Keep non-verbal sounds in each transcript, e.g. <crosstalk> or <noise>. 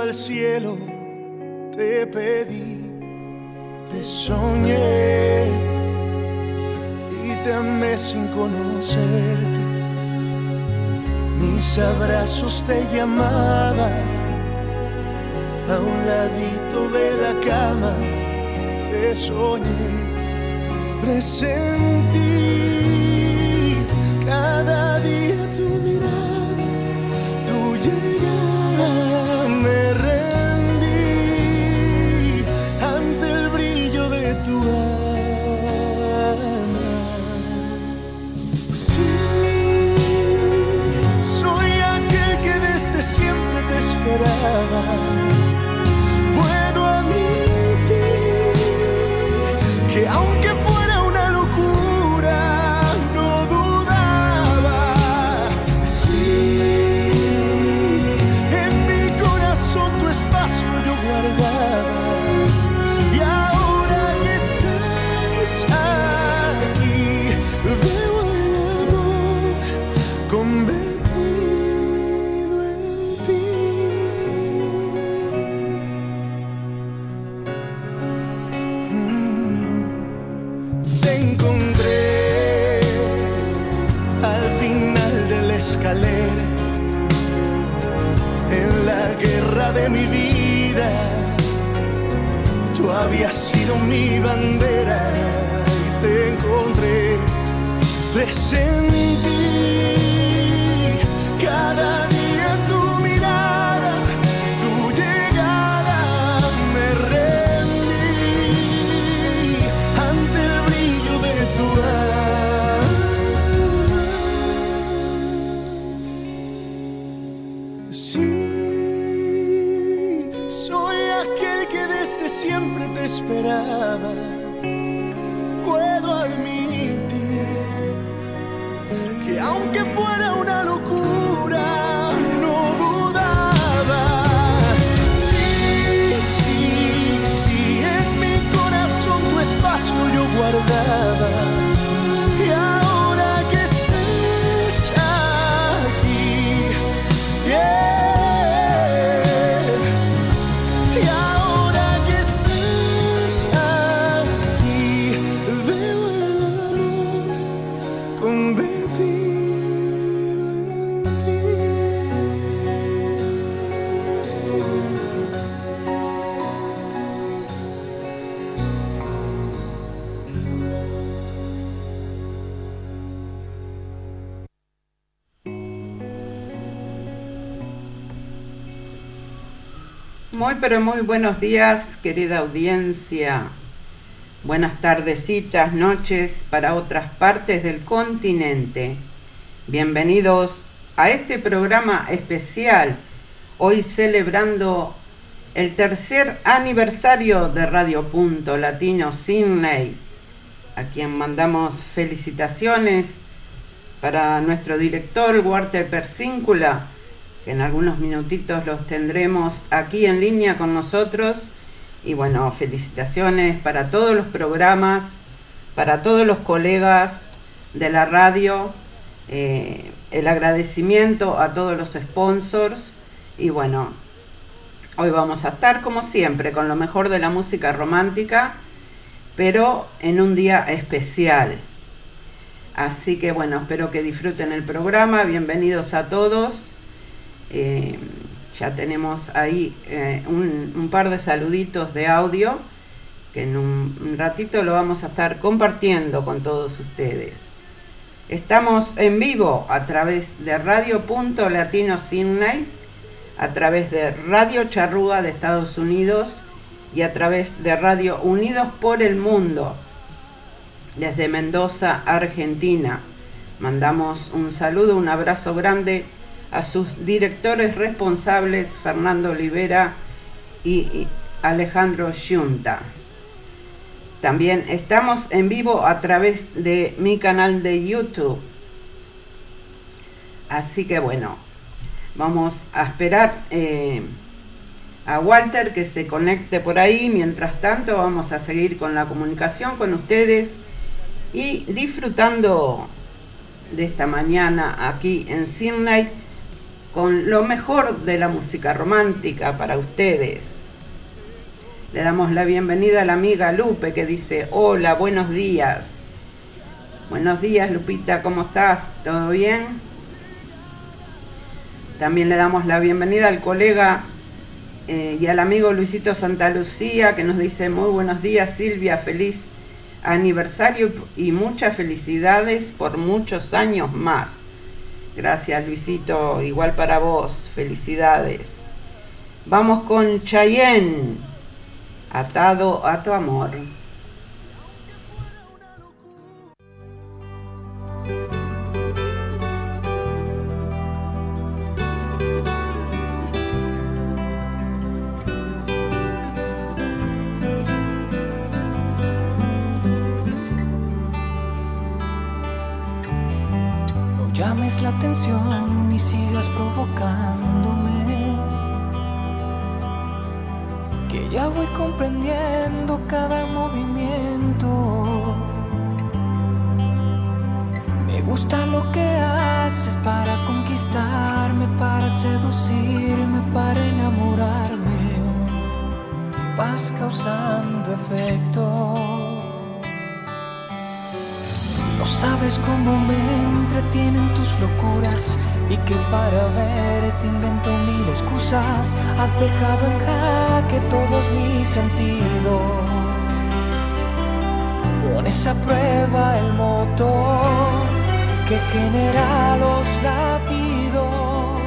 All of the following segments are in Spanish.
Al cielo. Te pedí, te soñé y te amé sin conocerte. Mis abrazos te llamaban a un ladito de la cama te soñé, presentí cada día tu mirada, tu llegada, love. Pero muy buenos días, querida audiencia. Buenas tardecitas, noches para otras partes del continente. Bienvenidos a este programa especial, hoy celebrando el tercer aniversario de Radio Punto Latino Sydney, a quien mandamos felicitaciones para nuestro director Walter Persíncula, en algunos minutitos los tendremos aquí en línea con nosotros, Y bueno, felicitaciones para todos los programas, para todos los colegas de la radio, eh, el agradecimiento a todos los sponsors y bueno, hoy vamos a estar como siempre con lo mejor de la música romántica, pero en un día especial. Así que bueno, espero que disfruten el programa, bienvenidos a todos. Eh, ya tenemos ahí eh, un, par de saluditos de audio que en un, ratito lo vamos a estar compartiendo con todos ustedes. Estamos en vivo a través de Radio Punto Latino Sydney, a través de Radio Charrúa de Estados Unidos y a través de Radio Unidos por el Mundo desde Mendoza, Argentina. Mandamos un saludo, un abrazo grande a sus directores responsables, Fernando Olivera y Alejandro Yunta. También estamos en vivo a través de mi canal de YouTube. Así que bueno, vamos a esperar eh, a Walter que se conecte por ahí. Mientras tanto, vamos a seguir con la comunicación con ustedes y disfrutando de esta mañana aquí en Sydney con lo mejor de la música romántica para ustedes. Le damos la bienvenida a la amiga Lupe que dice, hola, buenos días. Buenos días Lupita, ¿cómo estás? ¿Todo bien? También le damos la bienvenida al colega eh, y al amigo Luisito Santa Lucía que nos dice, muy buenos días Silvia, feliz aniversario y muchas felicidades por muchos años más. Gracias Luisito, igual para vos, felicidades. Vamos con Chayenne, atado a tu amor. Atención y sigas provocándome. Que ya voy comprendiendo cada movimiento. Me gusta lo que haces sabes cómo me entretienen tus locuras y que para verte invento mil excusas. Has dejado en jaque todos mis sentidos. Pones a prueba el motor que genera los latidos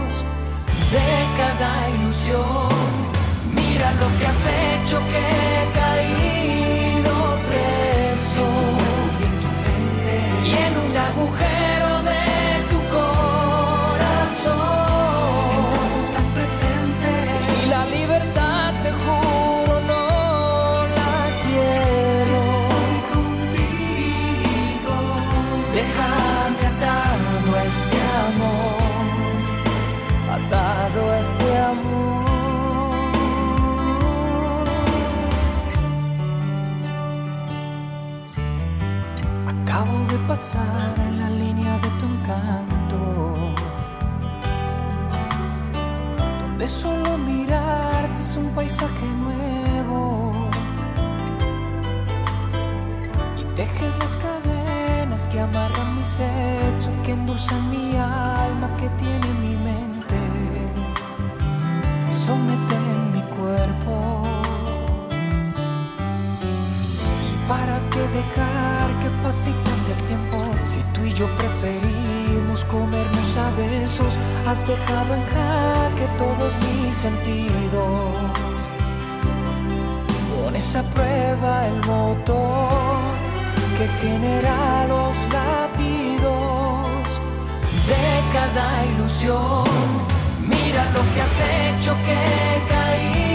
de cada ilusión. Mira lo que has hecho que he en que amarran mi sexo, que endulzan mi alma, que tiene mi mente, somete en mi cuerpo. ¿Para qué dejar que pase y pase el tiempo? Si tú y yo preferimos comernos a besos, has dejado en jaque todos mis sentidos. Pones a prueba el motor que genera los latidos de cada ilusión. Mira lo que has hecho que he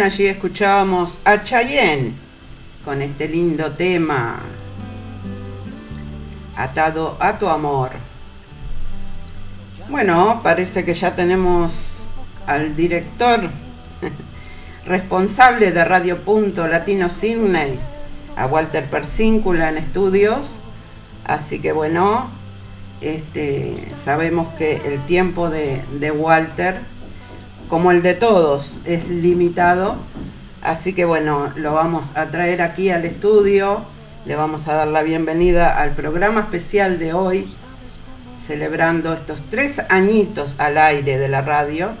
Allí escuchábamos a Chayenne con este lindo tema atado a tu amor. Bueno, parece que ya tenemos al director <laughs> responsable de Radio Punto Latino Sydney, a Walter Persíncula en estudios. Así que bueno, este, sabemos que el tiempo de, de Walter, como el de todos, es limitado. Así que bueno, lo vamos a traer aquí al estudio. Le vamos a dar la bienvenida al programa especial de hoy, celebrando estos tres añitos al aire de la radio.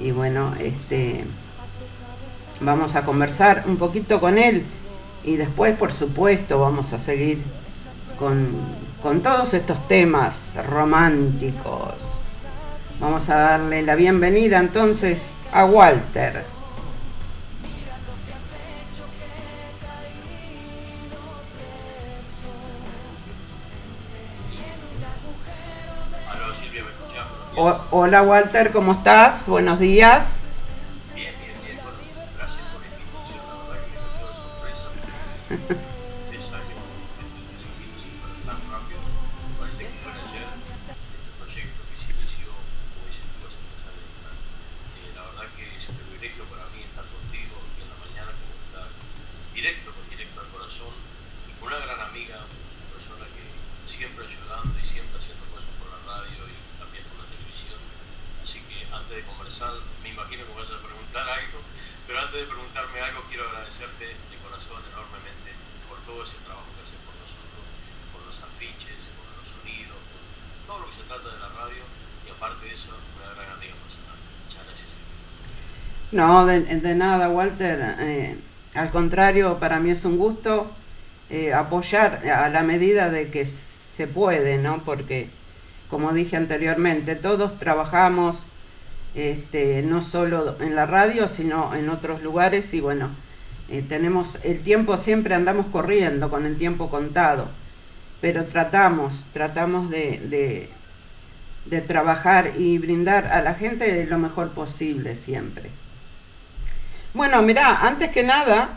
Y bueno, este, vamos a conversar un poquito con él y después, por supuesto, vamos a seguir con, con todos estos temas románticos. Vamos a darle la bienvenida entonces a Walter. Hola Walter, ¿cómo estás? Buenos días. No, de, nada, Walter. eh, al contrario, para mí es un gusto eh, apoyar a la medida de que se puede, ¿no? Porque, como dije anteriormente, todos trabajamos este, no solo en la radio, sino en otros lugares y bueno, eh, tenemos el tiempo, siempre andamos corriendo con el tiempo contado, pero tratamos, tratamos de, de trabajar y brindar a la gente lo mejor posible siempre. Bueno, mirá, antes que nada,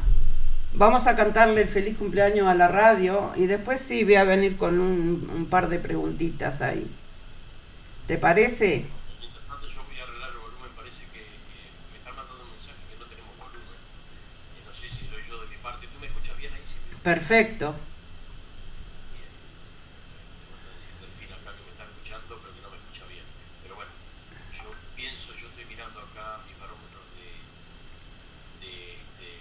vamos a cantarle el feliz cumpleaños a la radio y después sí voy a venir con un, un par de preguntitas ahí. ¿Te parece? Mientras tanto yo voy a arreglar el volumen, parece que eh, me están mandando un mensaje que no tenemos volumen. Eh, no sé si soy yo de mi parte. ¿Tú me escuchas bien ahí? Perfecto. Bien. Tengo que decir Delfín acá que me está escuchando, pero que no me escucha bien. Pero bueno, yo pienso, yo estoy mirando acá mis parámetros de, de, de,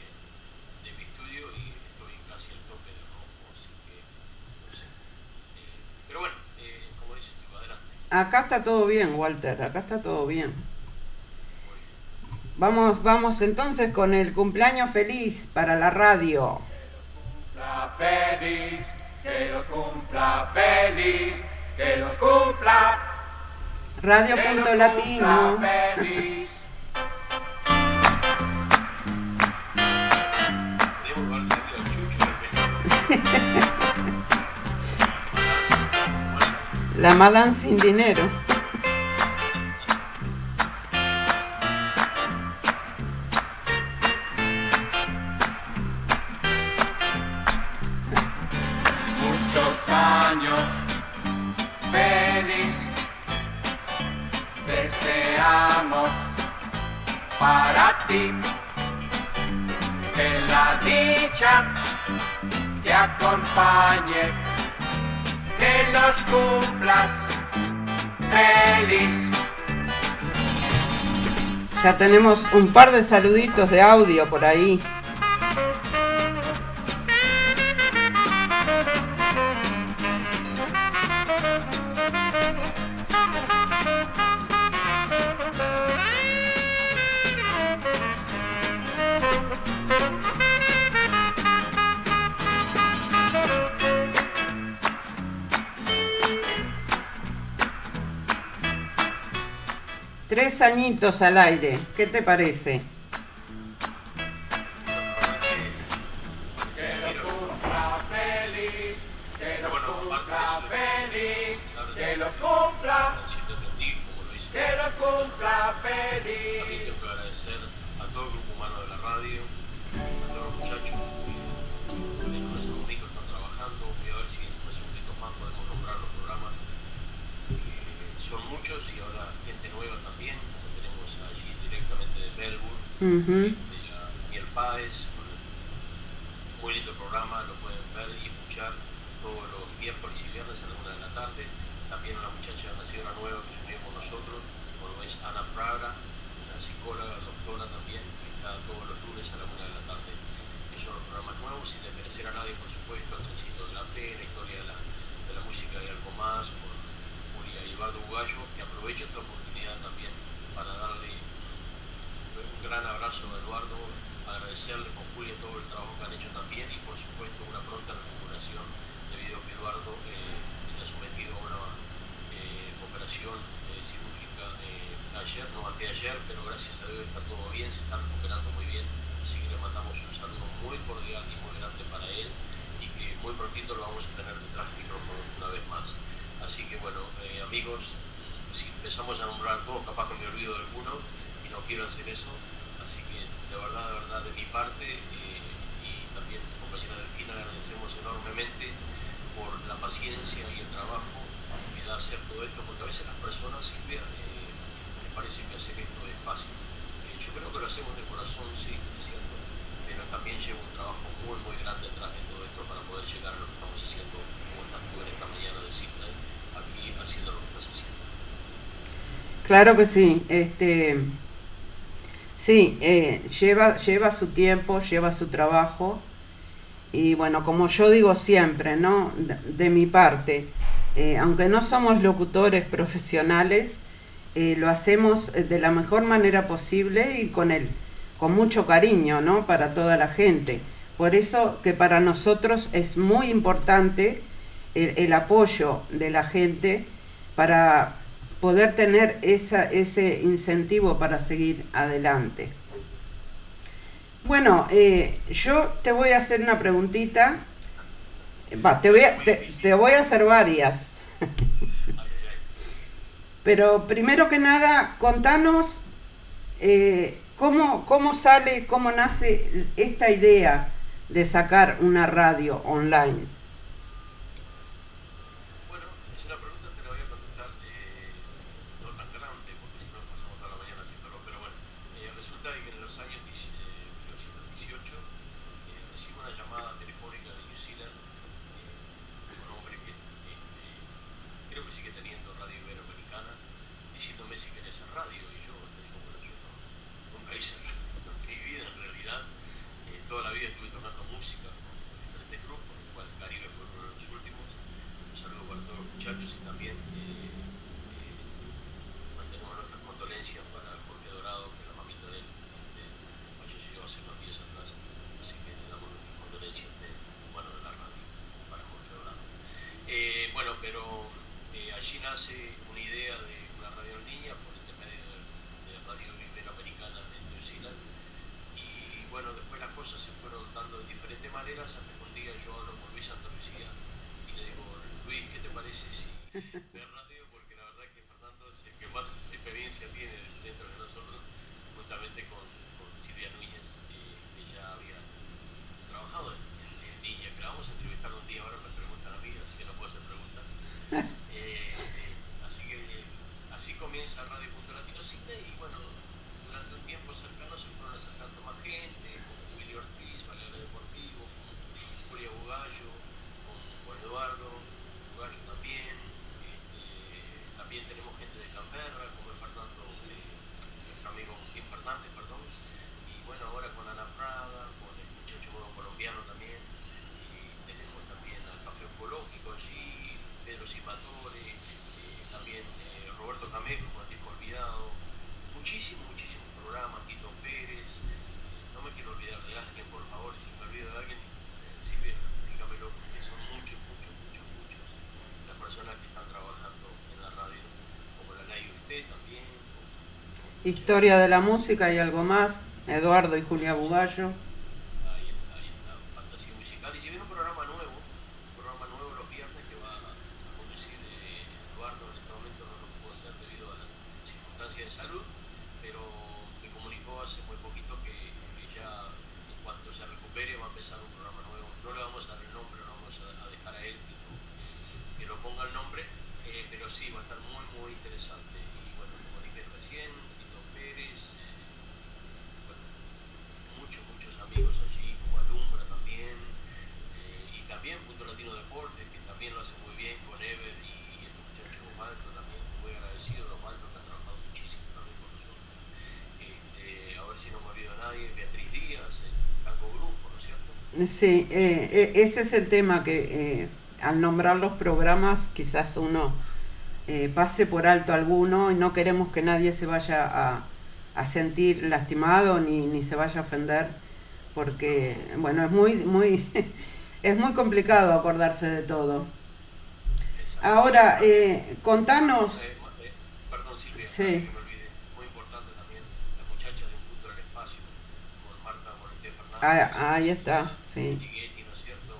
de mi estudio y estoy casi al tope de rojo, así que no sé. Eh, pero bueno, eh, como dices tú, adelante. Acá está todo bien, Walter, acá está todo bien. Vamos, vamos entonces con el cumpleaños feliz para la radio. cumpla feliz, que los cumpla feliz, que los cumpla, Radio que los Punto Latino. cumpla feliz. La Madame sin dinero. Ya tenemos un par de saluditos de audio por ahí. Al aire. ¿Qué te parece? paciencia y el trabajo me da hacer todo esto, porque a veces las personas, Silvia, eh, me parece que hacer esto es fácil. Eh, yo creo que lo hacemos de corazón, sí, es cierto, pero también lleva un trabajo muy, muy grande atrás de todo esto para poder llegar a lo que estamos haciendo, como estás tú en esta mañana de Sydney, aquí haciendo lo que estás haciendo. Claro que sí, este. Sí, eh, lleva, lleva su tiempo, lleva su trabajo, y bueno, como yo digo siempre, ¿no? De, mi parte, eh, aunque no somos locutores profesionales, eh, lo hacemos eh, de la mejor manera posible y con el, con mucho cariño, ¿no? Para toda la gente. Por eso que para nosotros es muy importante el, el apoyo de la gente para poder tener esa, ese incentivo para seguir adelante. Bueno, eh, yo te voy a hacer una preguntita. Va, te, voy a, te, voy a hacer varias. <laughs> Pero primero que nada, contanos eh, cómo, cómo sale, cómo nace esta idea de sacar una radio online. Historia de la música y algo más, Eduardo y Julia Bugallo. Sí, eh, eh, ese es el tema que eh, al nombrar los programas quizás uno eh, pase por alto alguno y no queremos que nadie se vaya a, a sentir lastimado ni, ni se vaya a ofender porque bueno es muy muy <laughs> es muy complicado acordarse de todo. Ahora eh, contanos perdón Silvia, Sí. antes que me olvide, muy importante también las muchachas de Un Punto del Espacio, con Marta Ah, ahí está, sí. Ligeti, ¿no es cierto?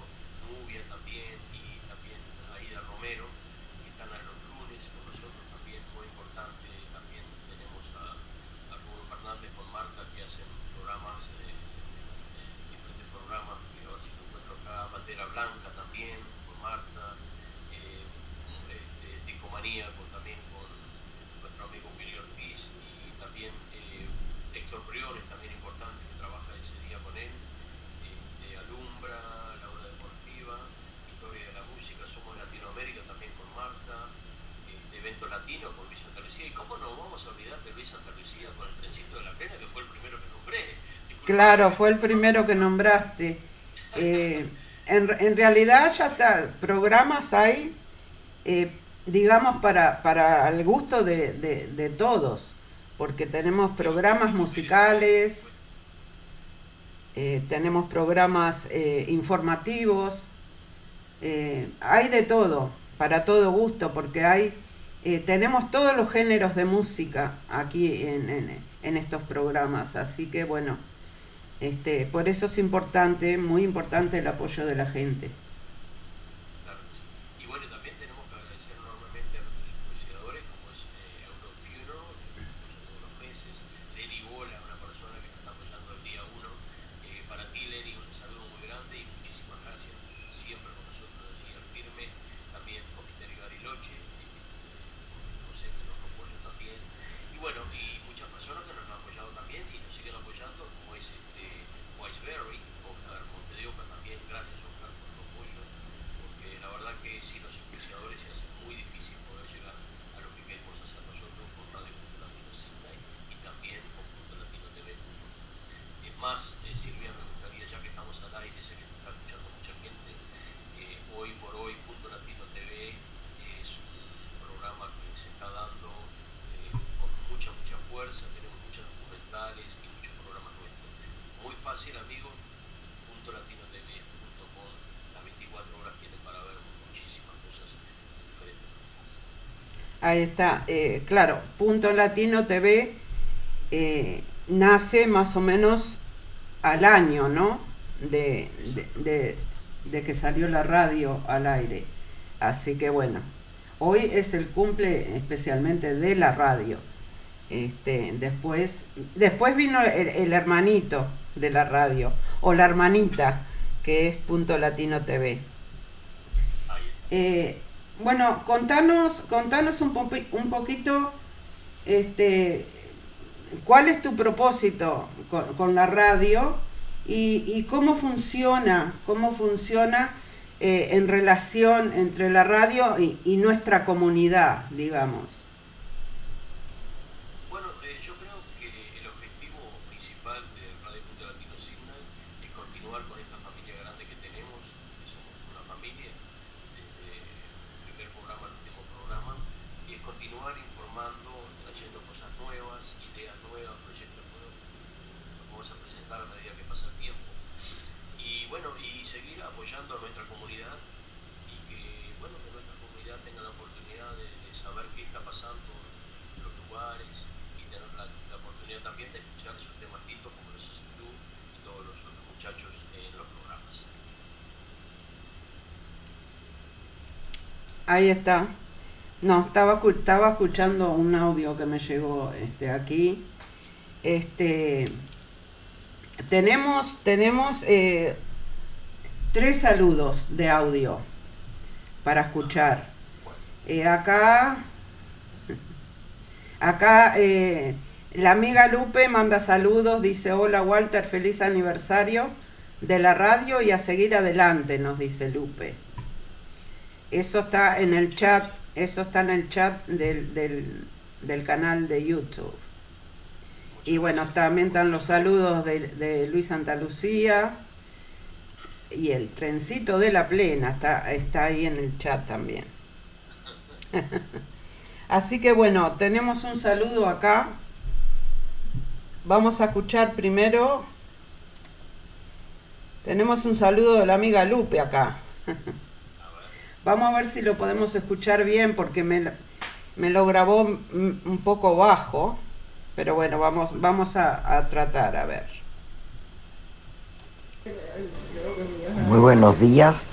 Nubia también, y también Aida Romero, que están a los lunes con nosotros también, muy importante. También tenemos a, a Rubén Fernández con Marta que hacen programas, eh, eh, diferentes programas, que a ver si lo encuentro acá, Bandera Blanca también, con Marta, eh, este, Discomanía con, también con nuestro amigo Willy Ortiz y también eh, Héctor Briones, también importante, que trabaja ese día con él este, Alumbra, la hora deportiva, Historia de la música, Somos Latinoamérica también con Marta, este, Evento Latino con Luis Santa Lucía. ¿Y cómo nos vamos a olvidar de Luis Santa Lucía con el trencito de la plena, que fue el primero que nombré? Disculpa. Claro, fue el primero que nombraste. Eh, en, realidad ya está, programas hay, eh, digamos, para, para el gusto de, de- todos, porque tenemos programas musicales, eh, tenemos programas informativos, hay de todo, para todo gusto, porque hay, tenemos todos los géneros de música aquí en- en estos programas, así que bueno, este, por eso es importante, muy importante el apoyo de la gente. Claro que sí. Y bueno, también tenemos que agradecer enormemente a nuestros auspiciadores, como es eh, Eurofuneral, que nos apoya todos los meses, Lenny Bola, una persona que nos está apoyando el día uno. Eh, para ti, Lenny, un saludo muy grande y muchísimas gracias siempre con nosotros allí al firme. También Confitería Bariloche, eh, José que nos apoya también. Y bueno, y muchas personas que nos han apoyado también y nos siguen apoyando, como es este, Wiseberry, Oscar Montedeoca también, gracias Oscar por tu apoyo, porque la verdad que sin los auspiciadores se hace muy difícil poder llegar a lo que queremos hacer nosotros con Radio Punto Latino Sydney y también con Punto Latino TV. Es más, eh, Silvia, me gustaría, ya que estamos al aire, sé que nos está escuchando mucha gente, eh, hoy por hoy Punto Latino TV es un programa que se está dando eh, con mucha, mucha fuerza, tenemos muchos documentales y muchos programas nuestros. Muy fácil, amigo, puntolatinotv.com, las 24 horas tienen para ver muchísimas cosas de diferentes maneras. Ahí está, eh, claro, Punto Latino TV eh, nace más o menos al año, ¿no? De, de, de- de que salió la radio al aire. Así que bueno, hoy es el cumple especialmente de la radio. Este, después, después vino el, el hermanito de la radio, o la hermanita, que es Punto Latino TV. Eh, bueno, contanos, contanos un, un poquito, este, cuál es tu propósito con, con la radio y, y cómo funciona, cómo funciona eh, en relación entre la radio y, y nuestra comunidad, digamos. Bueno, eh, yo creo que el objetivo principal de Radio Punto Latino Signal es continuar con esta familia grande que tenemos, que somos una familia, desde el primer programa al último programa, y es continuar informando, trayendo cosas nuevas, ideas nuevas, proyectos nuevos, los vamos a presentar a medida que pasa el tiempo. Y bueno, y seguir apoyando a nuestra comunidad y que, bueno, que nuestra comunidad tenga la oportunidad de, de saber qué está pasando en los lugares y tener la, la oportunidad también de escuchar esos temas lindos como los haces tú y todos los otros muchachos en los programas. Ahí está. No, estaba, estaba escuchando un audio que me llegó este, aquí. Este, tenemos tenemos eh, tres saludos de audio para escuchar. Eh, acá, acá eh, la amiga Lupe manda saludos, dice hola Walter, feliz aniversario de la radio y a seguir adelante, nos dice Lupe. Eso está en el chat, eso está en el chat del, del, canal de YouTube. Y bueno, también están los saludos de, de Luis Santa Lucía y el trencito de la plena está, está ahí en el chat también. <laughs> Así que bueno, tenemos un saludo acá. Vamos a escuchar primero. Tenemos un saludo de la amiga Lupe acá. <laughs> Vamos a ver si lo podemos escuchar bien porque me, me lo grabó un poco bajo. Pero bueno, vamos, vamos a, a tratar, a ver. Muy buenos días.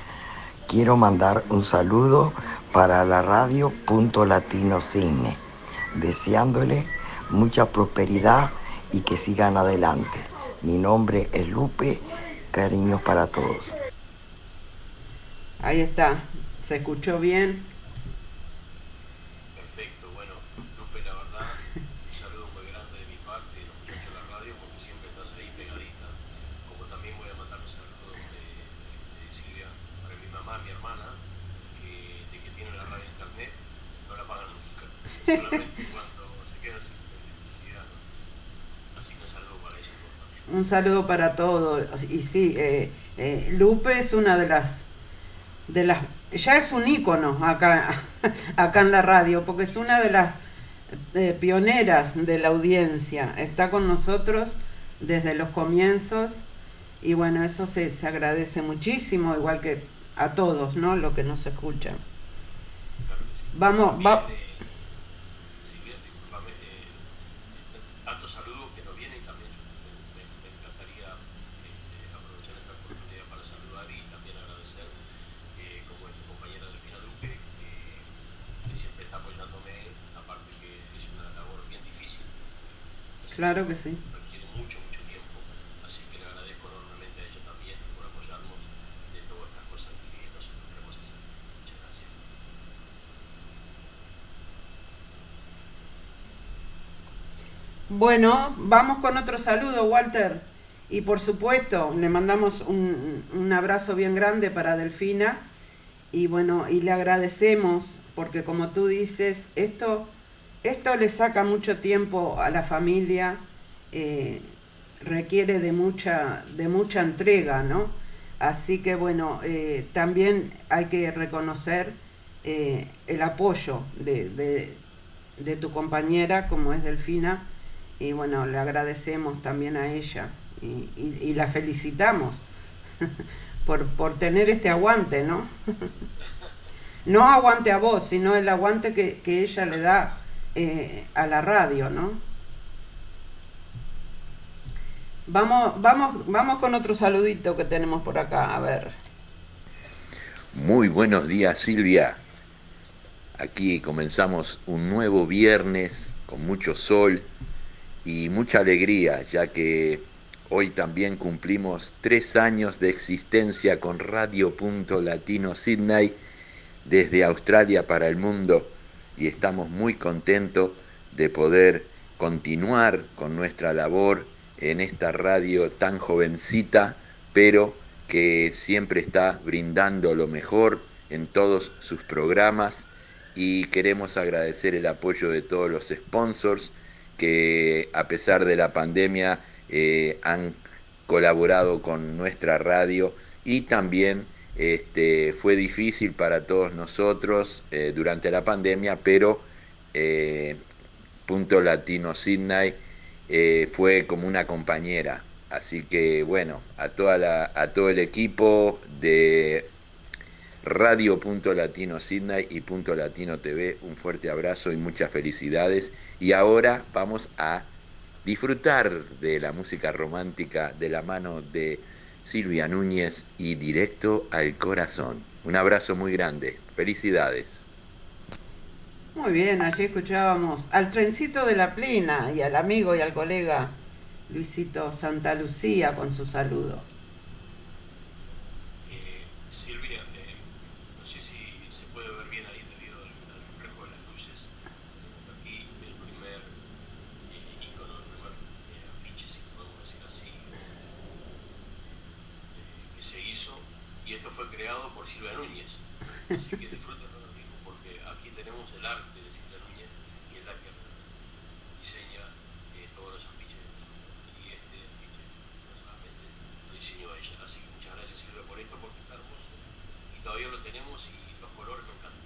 Quiero mandar un saludo para la radio Punto Latino Cine, deseándole mucha prosperidad y que sigan adelante. Mi nombre es Lupe, cariños para todos. Ahí está, se escuchó bien. Perfecto, bueno, Lupe, la verdad, un saludo muy grande de mi parte, de los muchachos de la radio, porque siempre estás ahí pegadita. Como también voy a mandar un saludo de, de, Silvia para mi mamá, mi hermana, que de que tiene la radio internet, no la pagan nunca, <laughs> solamente cuando se quedan sin electricidad. Así que un saludo para ella también. Un saludo para todos. Y sí, eh, eh, Lupe es una de las de las ya es un ícono acá <laughs> acá en la radio porque es una de las eh, pioneras de la audiencia. Está con nosotros desde los comienzos y bueno eso se, se agradece muchísimo igual que a todos no lo que nos escuchan. Vamos va eh, Silvia, discúlpame, eh, tantos saludos que nos vienen y también me, me- me encantaría eh, aprovechar esta oportunidad para saludar y también agradecer, eh, como es mi compañera Delfina Duque, que, que siempre está apoyándome, aparte que es una labor bien difícil. Así claro que sí Requiere mucho, mucho tiempo, así que le agradezco enormemente a ella también por apoyarnos de todas estas cosas que nosotros queremos hacer. Muchas gracias. Bueno, vamos con otro saludo, Walter. Y por supuesto, le mandamos un, un abrazo bien grande para Delfina. Y bueno, y le agradecemos, porque como tú dices, esto, esto le saca mucho tiempo a la familia, eh, requiere de mucha, de mucha entrega, ¿no? Así que bueno, eh, también hay que reconocer eh, el apoyo de, de- tu compañera, como es Delfina, y bueno, le agradecemos también a ella y, y- y la felicitamos <laughs> por, por tener este aguante, ¿no? <laughs> no aguante a vos, sino el aguante que, que ella le da eh, a la radio, ¿no? Vamos, vamos, vamos con otro saludito que tenemos por acá, a ver. Muy buenos días Silvia. Aquí comenzamos un nuevo viernes con mucho sol y mucha alegría, ya que hoy también cumplimos tres años de existencia con Radio Punto Latino Sydney desde Australia para el mundo y estamos muy contentos de poder continuar con nuestra labor en esta radio tan jovencita, pero que siempre está brindando lo mejor en todos sus programas. Y queremos agradecer el apoyo de todos los sponsors que a pesar de la pandemia eh, han colaborado con nuestra radio y también este, fue difícil para todos nosotros eh, durante la pandemia, pero eh, Punto Latino Sydney eh, fue como una compañera. Así que bueno, a, toda la, a todo el equipo de Radio Punto Latino Sydney y Punto Latino TV, un fuerte abrazo y muchas felicidades. Y ahora vamos a disfrutar de la música romántica de la mano de Silvia Núñez y directo al corazón. Un abrazo muy grande. Felicidades. Muy bien, allí escuchábamos al trencito de la plena y al amigo y al colega Luisito Santa Lucía con su saludo. Eh, Silvia, eh, no sé si se puede ver bien ahí debido al, al por Silvia Núñez. Así que disfruten mismo porque aquí tenemos el arte de Silvia Núñez y es la que diseña eh, todos los afiches. Y este afiche personalmente lo diseñó ella. Así que muchas gracias Silvia por esto porque está hermoso y todavía lo tenemos y los colores me encantan.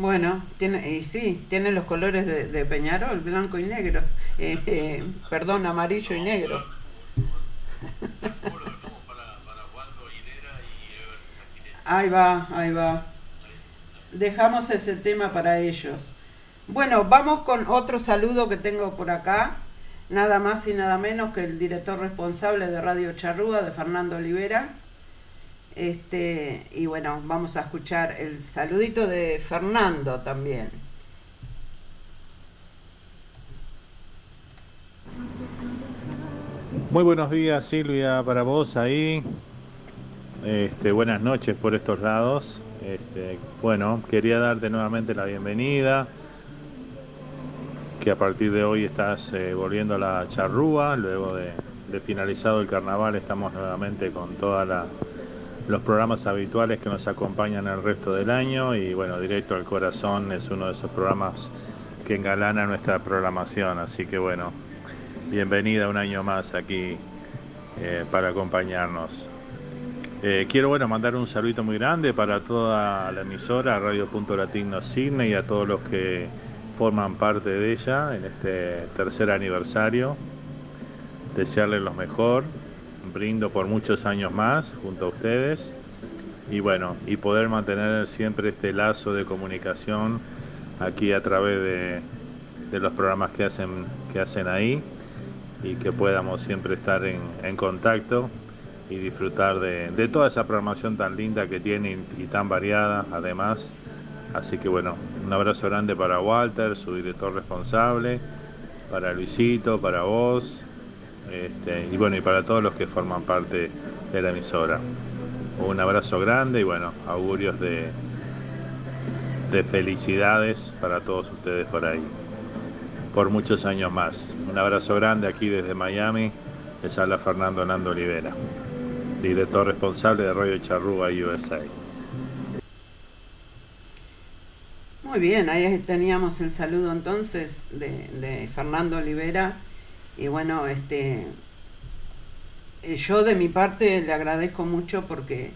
Bueno, tiene, y sí, tiene los colores de, de Peñarol, blanco y negro. Eh, eh, perdón, amarillo y negro. Ahí va, ahí va. Dejamos ese tema para ellos. Bueno, vamos con otro saludo que tengo por acá. Nada más y nada menos que el director responsable de Radio Charrúa, de Fernando Olivera. Este, y bueno, vamos a escuchar el saludito de Fernando también. Muy buenos días Silvia para vos ahí. Este, buenas noches por estos lados. Este, bueno, quería darte nuevamente la bienvenida. Que a partir de hoy estás eh, volviendo a la charrúa. Luego de, finalizado el carnaval estamos nuevamente con todos los programas habituales que nos acompañan el resto del año. Y bueno, Directo al Corazón es uno de esos programas que engalana nuestra programación. Así que bueno, bienvenida un año más aquí eh, para acompañarnos. Eh, quiero bueno mandar un saludito muy grande para toda la emisora Radio Punto Latino Cine y a todos los que forman parte de ella en este tercer aniversario. Desearles lo mejor, brindo por muchos años más junto a ustedes y bueno, y poder mantener siempre este lazo de comunicación aquí a través de, los programas que hacen, que hacen ahí y que podamos siempre estar en contacto y disfrutar de, de, toda esa programación tan linda que tiene y, tan variada además. Así que bueno, un abrazo grande para Walter, su director responsable, para Luisito, para vos, este, y bueno, y para todos los que forman parte de la emisora. Un abrazo grande y bueno, augurios de, de felicidades para todos ustedes por ahí por muchos años más. Un abrazo grande aquí desde Miami. Les habla Fernando Nando Olivera, director responsable de Radio Charrúa USA. Muy bien, ahí teníamos el saludo entonces de, Fernando Olivera. Y bueno, este yo de mi parte le agradezco mucho porque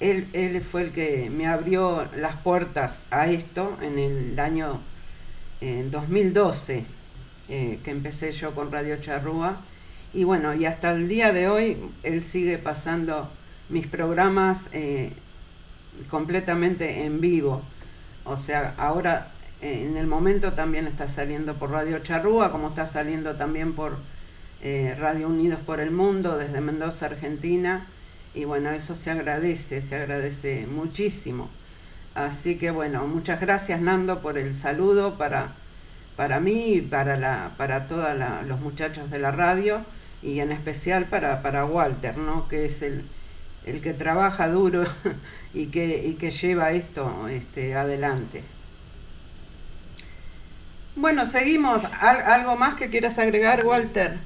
él, fue el que me abrió las puertas a esto en el año en 2012 eh, que empecé yo con Radio Charrúa y bueno, y hasta el día de hoy él sigue pasando mis programas eh, completamente en vivo. O sea, ahora eh, en el momento también está saliendo por Radio Charrúa, como está saliendo también por eh, Radio Unidos por el Mundo desde Mendoza, Argentina. Y bueno, eso se agradece, se agradece muchísimo. Así que bueno, muchas gracias Nando por el saludo para, para mí y para, la, para todos los muchachos de la radio y en especial para, para Walter, ¿no? que es el, el que trabaja duro <laughs> y que, y que lleva esto este, adelante. Bueno, seguimos. ¿Al, ¿Algo más que quieras agregar, Walter?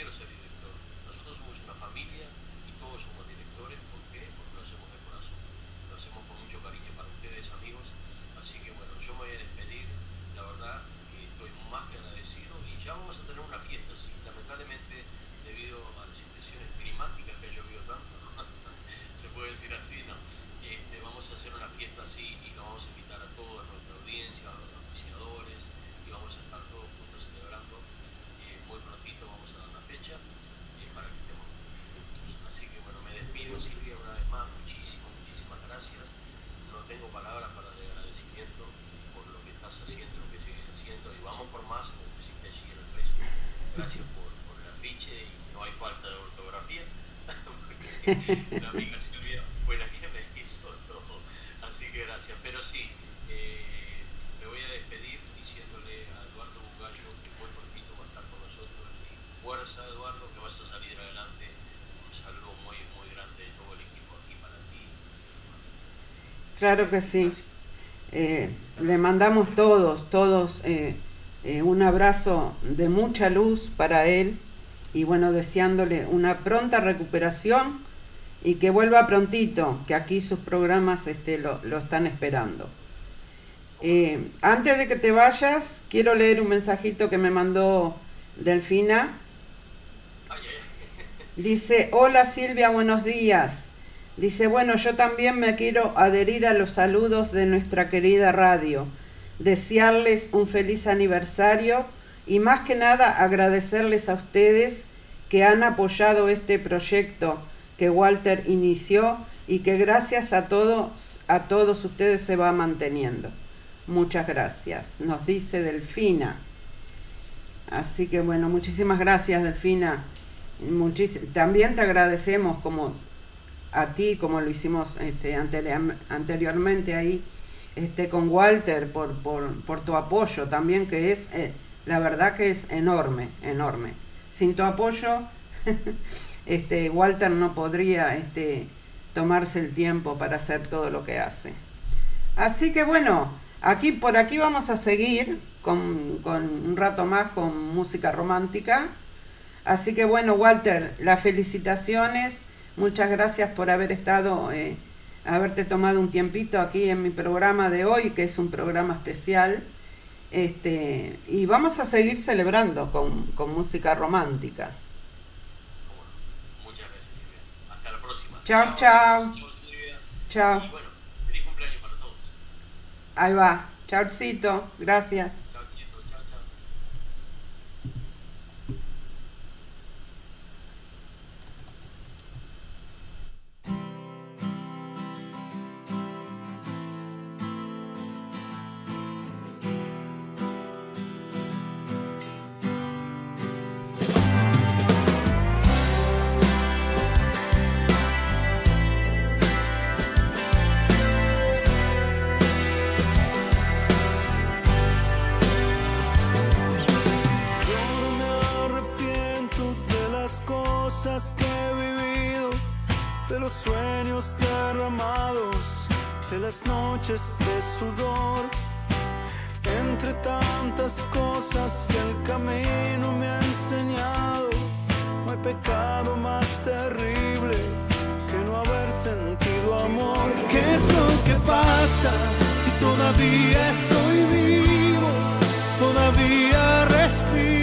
quiero ser yo. La amiga Silvia fue la que me hizo todo. Así que gracias. Pero sí, eh, me voy a despedir diciéndole a Eduardo Bugallo que buen cortito va a estar con nosotros y fuerza Eduardo que vas a salir adelante. Un saludo muy, muy grande de todo el equipo aquí para ti. Claro que sí. Eh, le mandamos todos, todos eh, eh, un abrazo de mucha luz para él y bueno, deseándole una pronta recuperación y que vuelva prontito, que aquí sus programas este, lo, lo están esperando. Eh, antes de que te vayas, quiero leer un mensajito que me mandó Delfina. Dice, hola Silvia, buenos días. Dice, bueno, yo también me quiero adherir a los saludos de nuestra querida radio, desearles un feliz aniversario y más que nada agradecerles a ustedes que han apoyado este proyecto que Walter inició y que gracias a todos, a todos ustedes se va manteniendo. Muchas gracias, nos dice Delfina. Así que bueno, muchísimas gracias Delfina. Muchis también te agradecemos como a ti, como lo hicimos este, anteri anteriormente ahí este, con Walter, por, por, por, tu apoyo también, que es, eh, la verdad que es enorme, enorme. Sin tu apoyo, <laughs> este, Walter no podría este, tomarse el tiempo para hacer todo lo que hace. Así que bueno, aquí por aquí vamos a seguir con, un rato más con música romántica. Así que bueno, Walter, las felicitaciones. Muchas gracias por haber estado, eh, haberte tomado un tiempito aquí en mi programa de hoy, que es un programa especial. Este, y vamos a seguir celebrando con música romántica. Muchas gracias, Silvia. Hasta la próxima. Chao, chao. Chao. Bueno, feliz cumpleaños para todos. Ahí va. Chaucito. Gracias. Sueños derramados, de las noches de sudor. Entre tantas cosas que el camino me ha enseñado, no hay pecado más terrible que no haber sentido amor. ¿Qué es lo que pasa si todavía estoy vivo? Todavía respiro.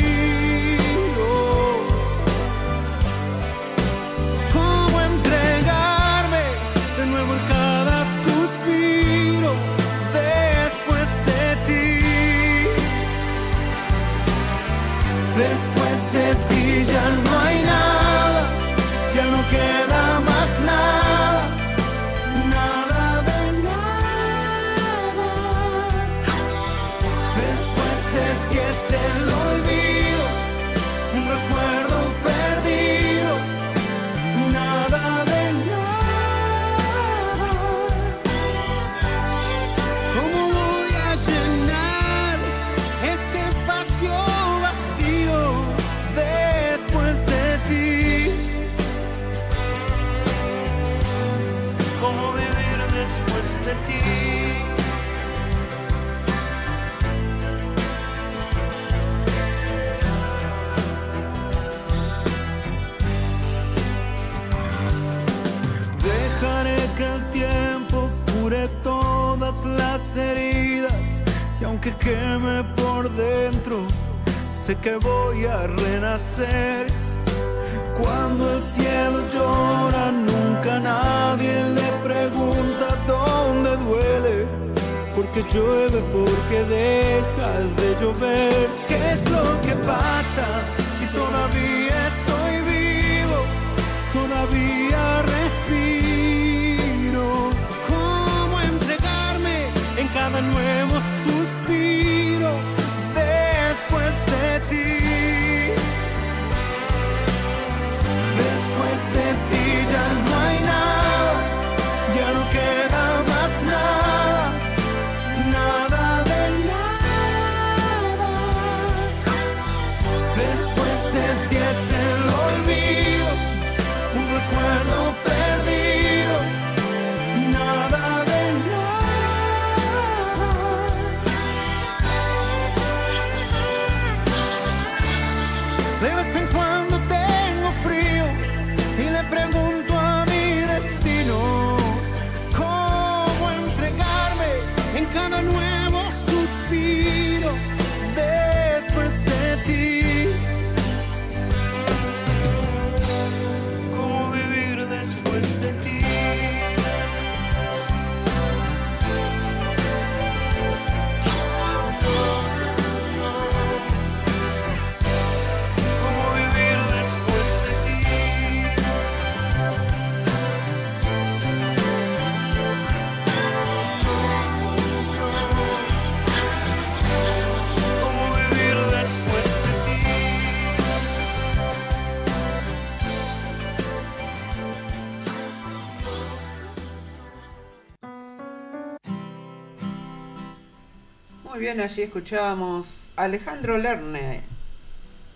Bien, allí escuchábamos Alejandro Lerne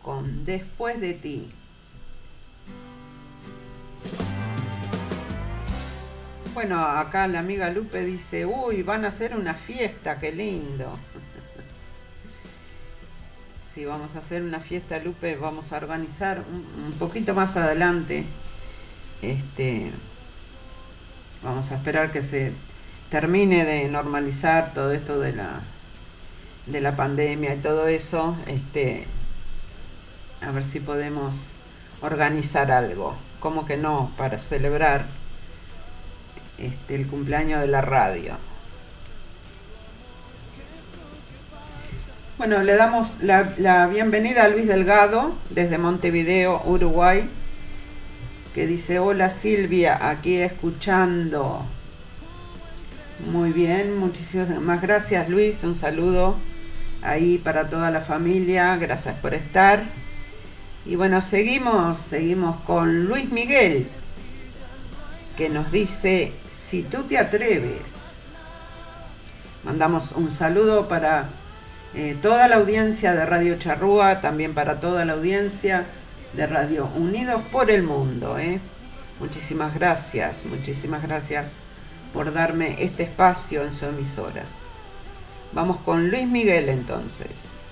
con Después de ti. Bueno, acá la amiga Lupe dice, uy, van a hacer una fiesta, qué lindo. <laughs> sí, vamos a hacer una fiesta, Lupe, vamos a organizar un poquito más adelante. Este, vamos a esperar que se termine de normalizar todo esto de la de la pandemia y todo eso, este, a ver si podemos organizar algo, como que no, para celebrar este, el cumpleaños de la radio. Bueno, le damos la, la bienvenida a Luis Delgado desde Montevideo, Uruguay, que dice, hola Silvia, aquí escuchando. Muy bien, muchísimas gracias Luis, un saludo ahí para toda la familia, gracias por estar. Y bueno, seguimos, seguimos con Luis Miguel, que nos dice, si tú te atreves. Mandamos un saludo para eh, toda la audiencia de Radio Charrúa, también para toda la audiencia de Radio Unidos por el Mundo. ¿eh? Muchísimas gracias, muchísimas gracias por darme este espacio en su emisora. Vamos con Luis Miguel entonces.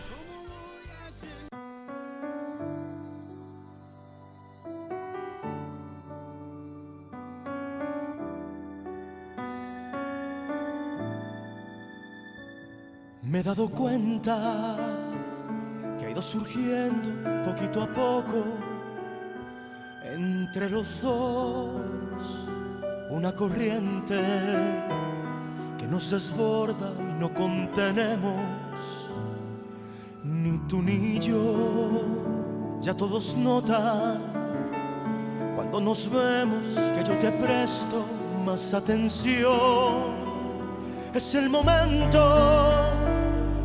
Me he dado cuenta que ha ido surgiendo poquito a poco entre los dos una corriente nos desborda y no contenemos, ni tú ni yo, ya todos notan cuando nos vemos que yo te presto más atención. Es el momento,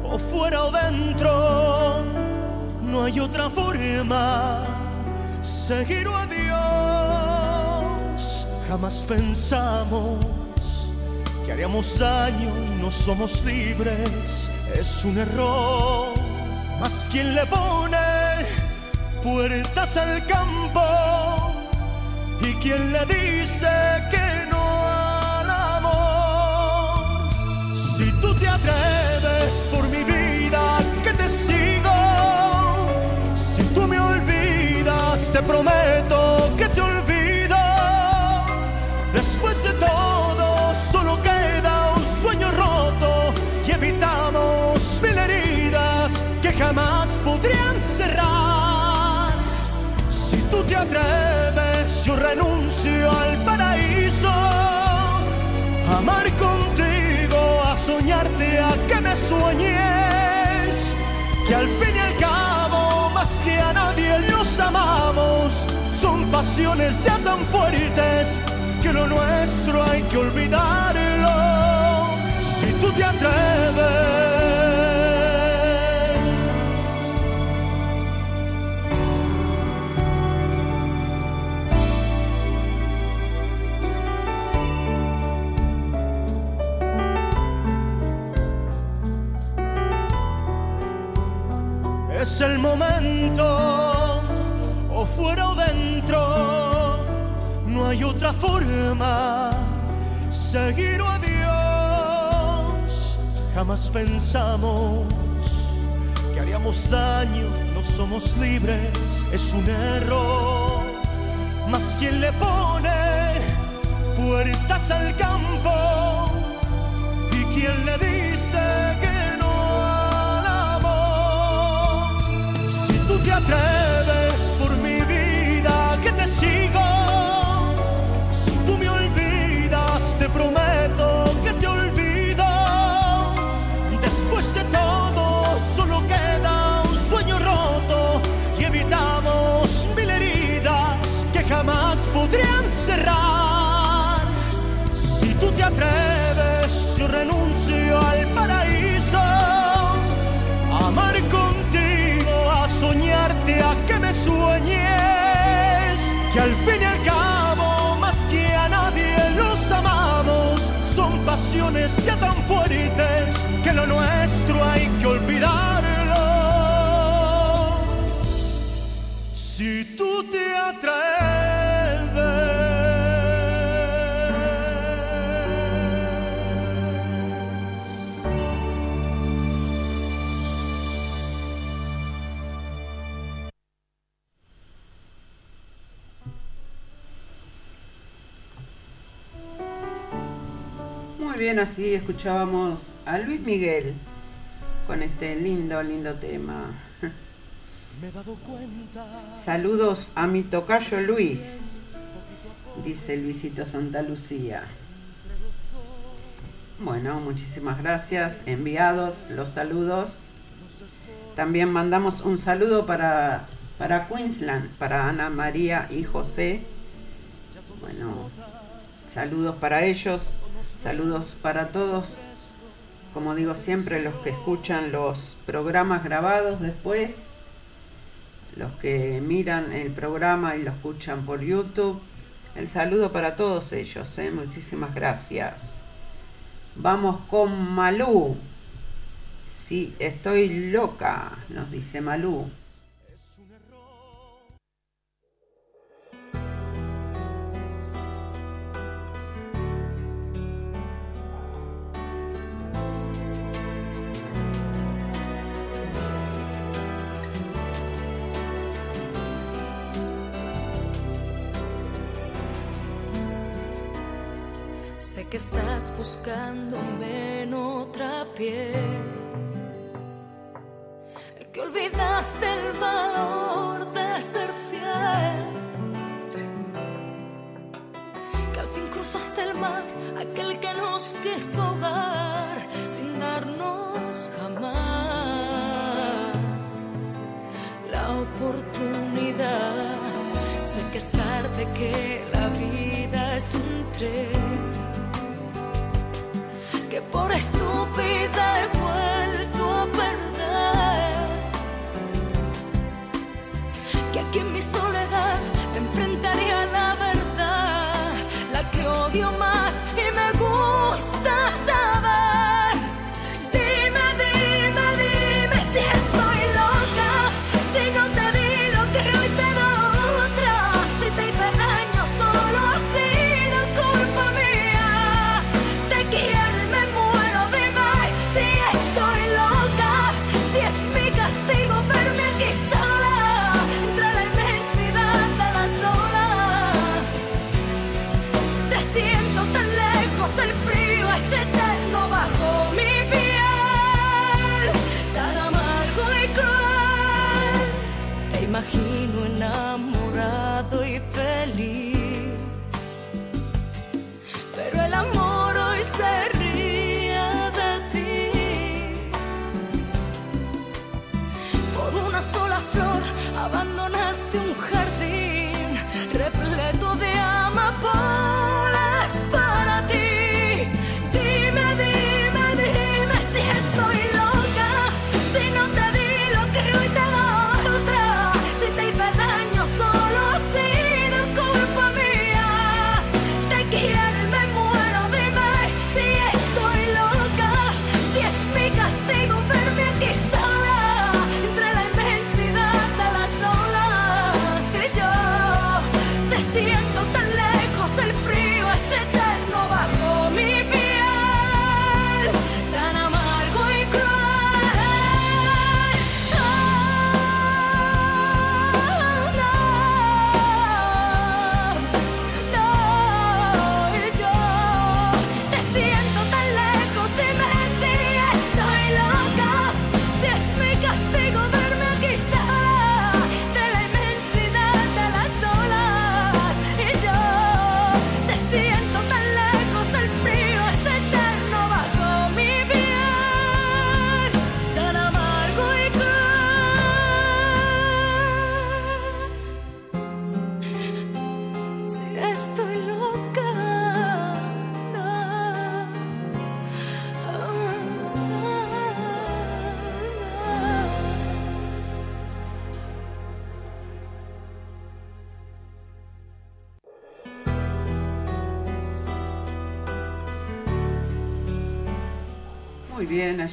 o fuera o dentro, no hay otra forma, seguir o adiós. Jamás pensamos que haríamos daño, no somos libres, es un error. Mas quien le pone puertas al campo y quien le dice que no atreves, yo renuncio al paraíso. Amar contigo, a soñarte, a que me sueñes. Que al fin y al cabo, más que a nadie nos amamos. Son pasiones ya tan fuertes que lo nuestro hay que olvidarlo. Si tú te atreves. Es el momento, o fuera o dentro, no hay otra forma, seguir o adiós. Jamás pensamos que haríamos daño, no somos libres, es un error. Mas quien le pone puertas al campo tú Que al fin bien, así escuchábamos a Luis Miguel con este lindo, lindo tema. Saludos a mi tocayo Luis, dice Luisito Santa Lucía. Bueno, muchísimas gracias. Enviados los saludos. También mandamos un saludo para, para Queensland, para Ana María y José. Bueno, saludos para ellos, saludos para todos. Como digo siempre, los que escuchan los programas grabados después, los que miran el programa y lo escuchan por YouTube. El saludo para todos ellos, ¿eh? muchísimas gracias. Vamos con Malú. Sí, estoy loca, nos dice Malú. Buscándome en otra piel. Que olvidaste el valor de ser fiel. Que al fin cruzaste el mar, aquel que nos quiso ahogar sin darnos jamás la oportunidad. Sé que es tarde, que la vida es un tren que por estúpida he vuelto a perder. Que aquí en mi soledad me enfrentaría a la verdad, la que odio más y me gusta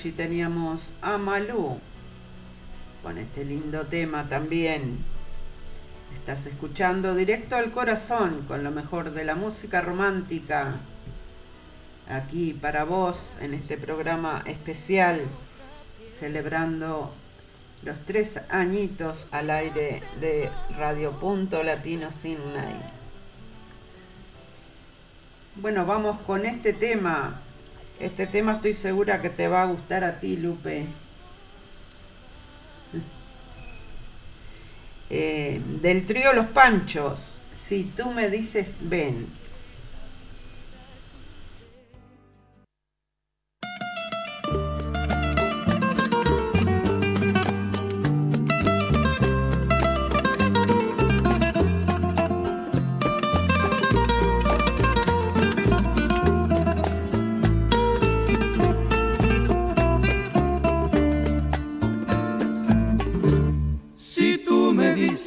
allí teníamos a Malú con este lindo tema también. Estás escuchando directo al corazón con lo mejor de la música romántica. Aquí para vos en este programa especial celebrando los tres añitos al aire de Radio Punto Latino Sydney. Bueno, vamos con este tema Este tema estoy segura que te va a gustar a ti, Lupe. Eh, del trío Los Panchos, si tú me dices ven.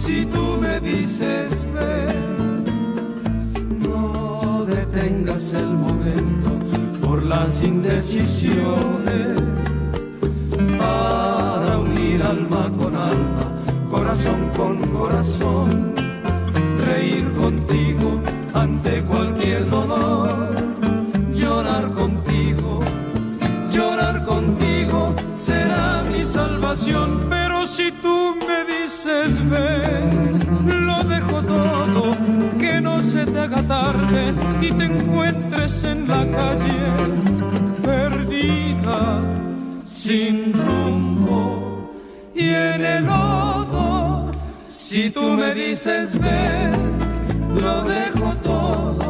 si tú me dices ven, no detengas el momento por las indecisiones para unir alma con alma, corazón con corazón, reír contigo ante cualquier dolor, llorar contigo, llorar contigo será mi salvación, pero si ven, lo dejo todo, que no se te haga tarde y te encuentres en la calle perdida, sin rumbo y en el lodo. Si tú me dices ven, lo dejo todo.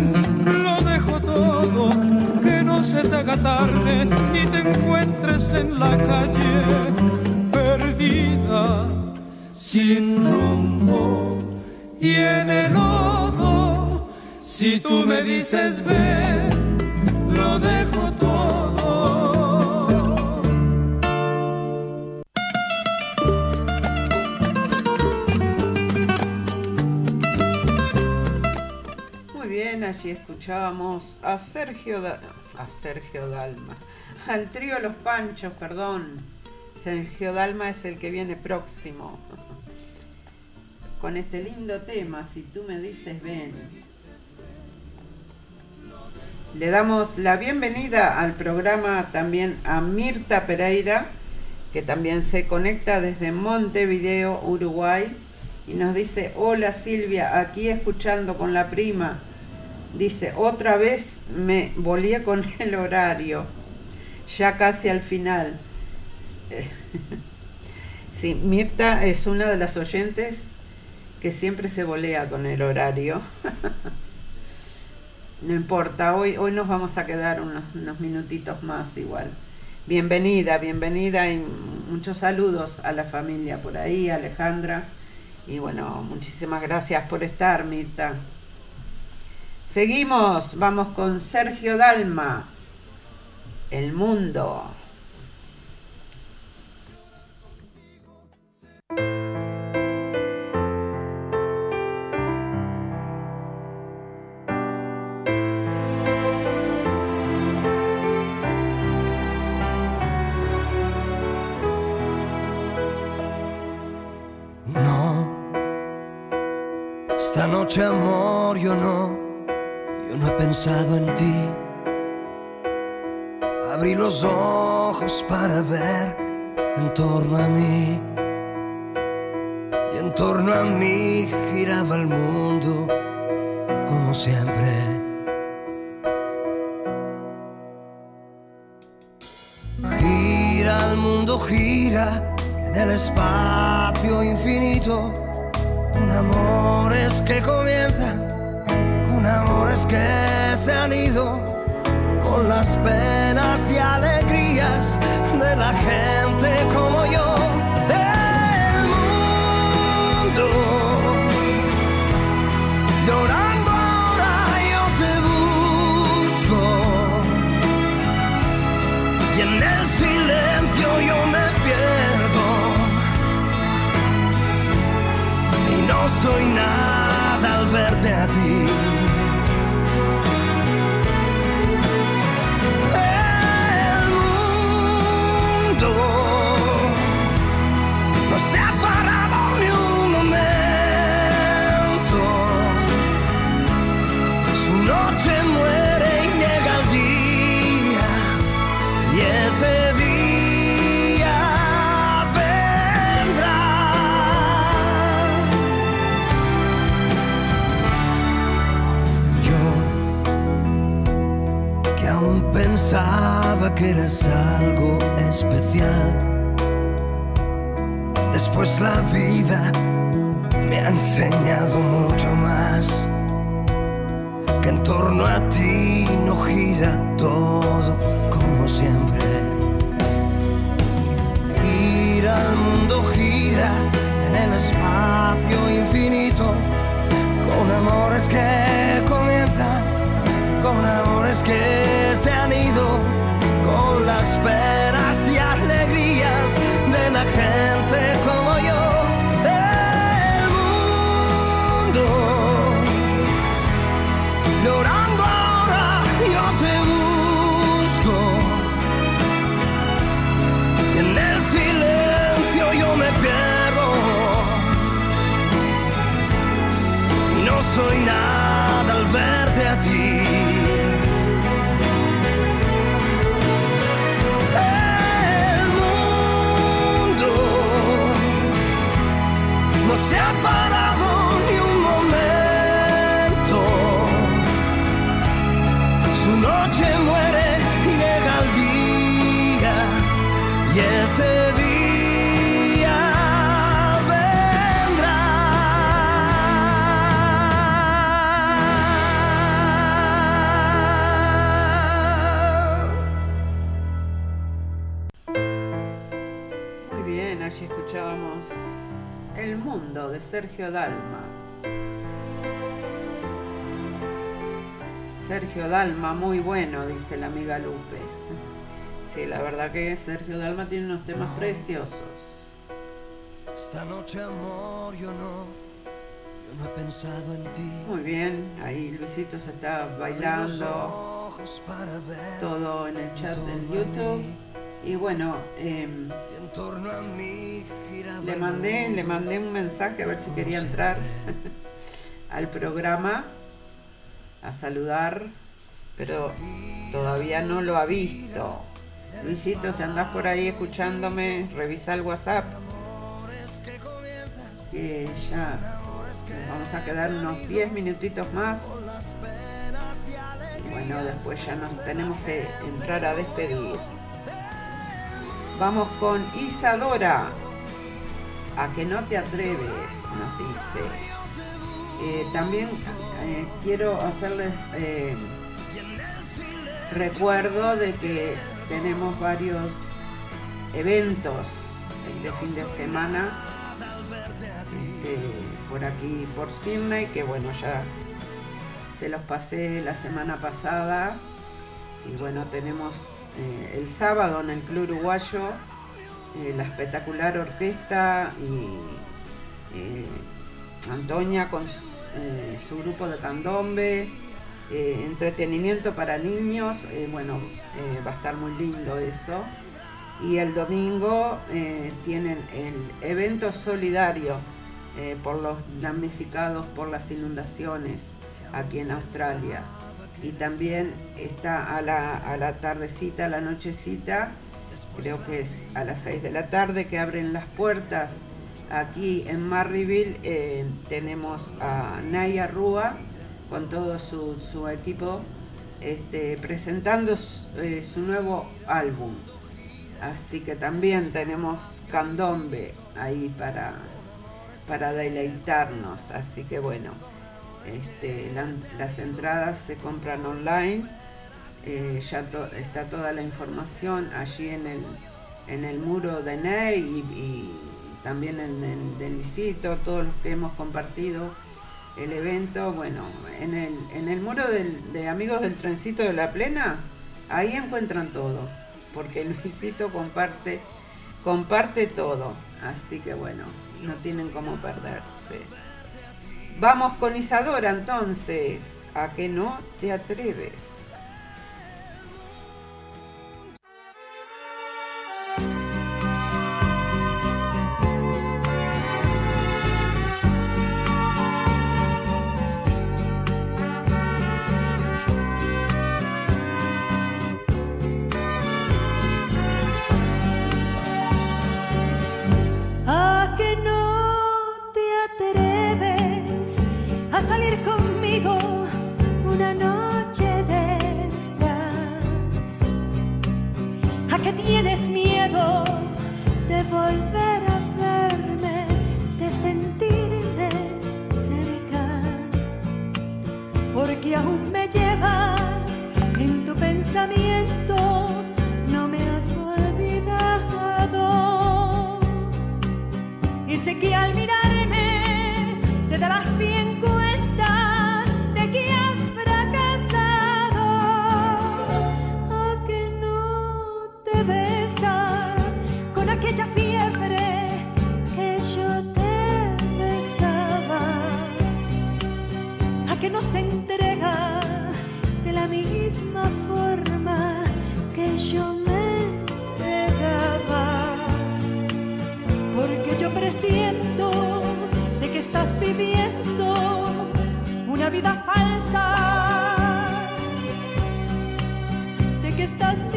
se te haga tarde ni te encuentres en la calle perdida, sin rumbo y en el lodo. Si tú me dices ven, lo dejo todo. Muy bien, allí escuchábamos a Sergio, Da- Sergio Dalma, <laughs> al trío Los Panchos, perdón. Sergio Dalma es el que viene próximo. <laughs> Con este lindo tema, si tú me dices ven. Le damos la bienvenida al programa también a Mirta Pereira, que también se conecta desde Montevideo, Uruguay, y nos dice, hola Silvia, aquí escuchando con la prima. Dice, otra vez me volé con <laughs> el horario, ya casi al final. <laughs> Sí, Mirta es una de las oyentes que siempre se volea con el horario. <laughs> No importa, hoy, hoy nos vamos a quedar unos, unos minutitos más igual. Bienvenida, bienvenida y muchos saludos a la familia por ahí, Alejandra. Y bueno, muchísimas gracias por estar, Mirta. Seguimos, vamos con Sergio Dalma, El Mundo. No, esta noche amor yo no, yo no he pensado en ti. Abrí los ojos para ver en torno a mí. Y en torno a mí giraba el mundo como siempre. el mundo gira en el espacio infinito, con amores que comienzan, amores que se han ido, con las penas y alegrías de la gente como que eras algo especial. Después la vida me ha enseñado mucho más que en torno a ti no gira todo como siempre. Gira el mundo, gira en el espacio infinito, con amores que comienzan, con amores que se han ido, las penas y alegrías de la gente no se ha parado Sergio Dalma. Sergio Dalma, muy bueno, dice la amiga Lupe. Sí, la verdad que Sergio Dalma tiene unos temas preciosos. Esta noche, amor, yo no, yo no he pensado en ti. Muy bien, ahí Luisito se está bailando todo en el chat del YouTube. Y bueno, en torno a mí giraba le mandé, le mandé un mensaje a ver si quería entrar <laughs> al programa a saludar, pero todavía no lo ha visto. Luisito, si andás por ahí escuchándome, revisa el WhatsApp. Que ya nos vamos a quedar unos 10 minutitos más. Y bueno, después ya nos tenemos que entrar a despedir. Vamos con Isadora. A que no te atreves, nos dice. Eh, también eh, quiero hacerles eh, recuerdo de que tenemos varios eventos este fin de semana este, por aquí por Sydney que bueno ya se los pasé la semana pasada y bueno tenemos eh, el sábado en el Club Uruguayo eh, la espectacular orquesta y eh, Antonia con su, su grupo de candombe, entretenimiento para niños, bueno, va a estar muy lindo eso. Y el domingo tienen el evento solidario por los damnificados por las inundaciones aquí en Australia. Y también está a la, a la tardecita, a la nochecita, creo que es a las 6 de la tarde que abren las puertas aquí en Marryville. eh, tenemos a Naya Rúa con todo su, su equipo este, presentando su, eh, su nuevo álbum. Así que también tenemos candombe ahí para, para deleitarnos. Así que bueno, este, las entradas se compran online. Eh, ya está toda la información allí en el, en el muro de Ney y, también en el de Luisito, todos los que hemos compartido el evento. Bueno, en el, en el muro de Amigos del Trencito de la Plena, ahí encuentran todo porque <laughs> Luisito comparte, comparte todo. Así que bueno, no tienen cómo perderse. Vamos con Isadora entonces, a que no te atreves. que tienes miedo de volver a verme, de sentirme cerca, porque aún me llevas en tu pensamiento, no me has olvidado. Y sé que al mirar Se entrega de la misma forma que yo me entregaba. Porque yo presiento de que estás viviendo una vida falsa, de que estás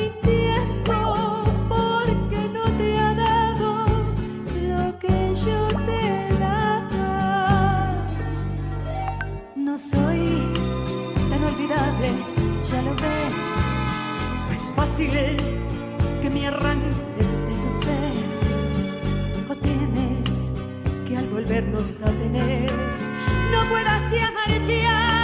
fácil que me arranques de tu ser. O tienes que al volvernos a tener no puedas ya marchar.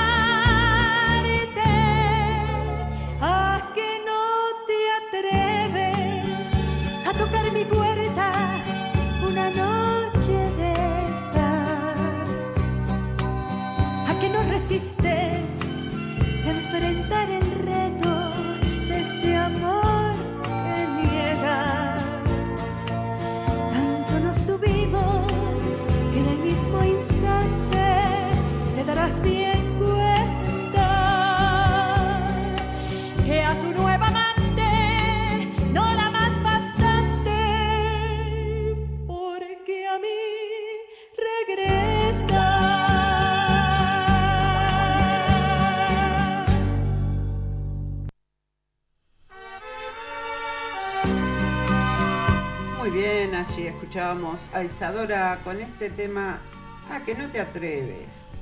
Escuchábamos a Isadora con este tema, ah, que no te atreves.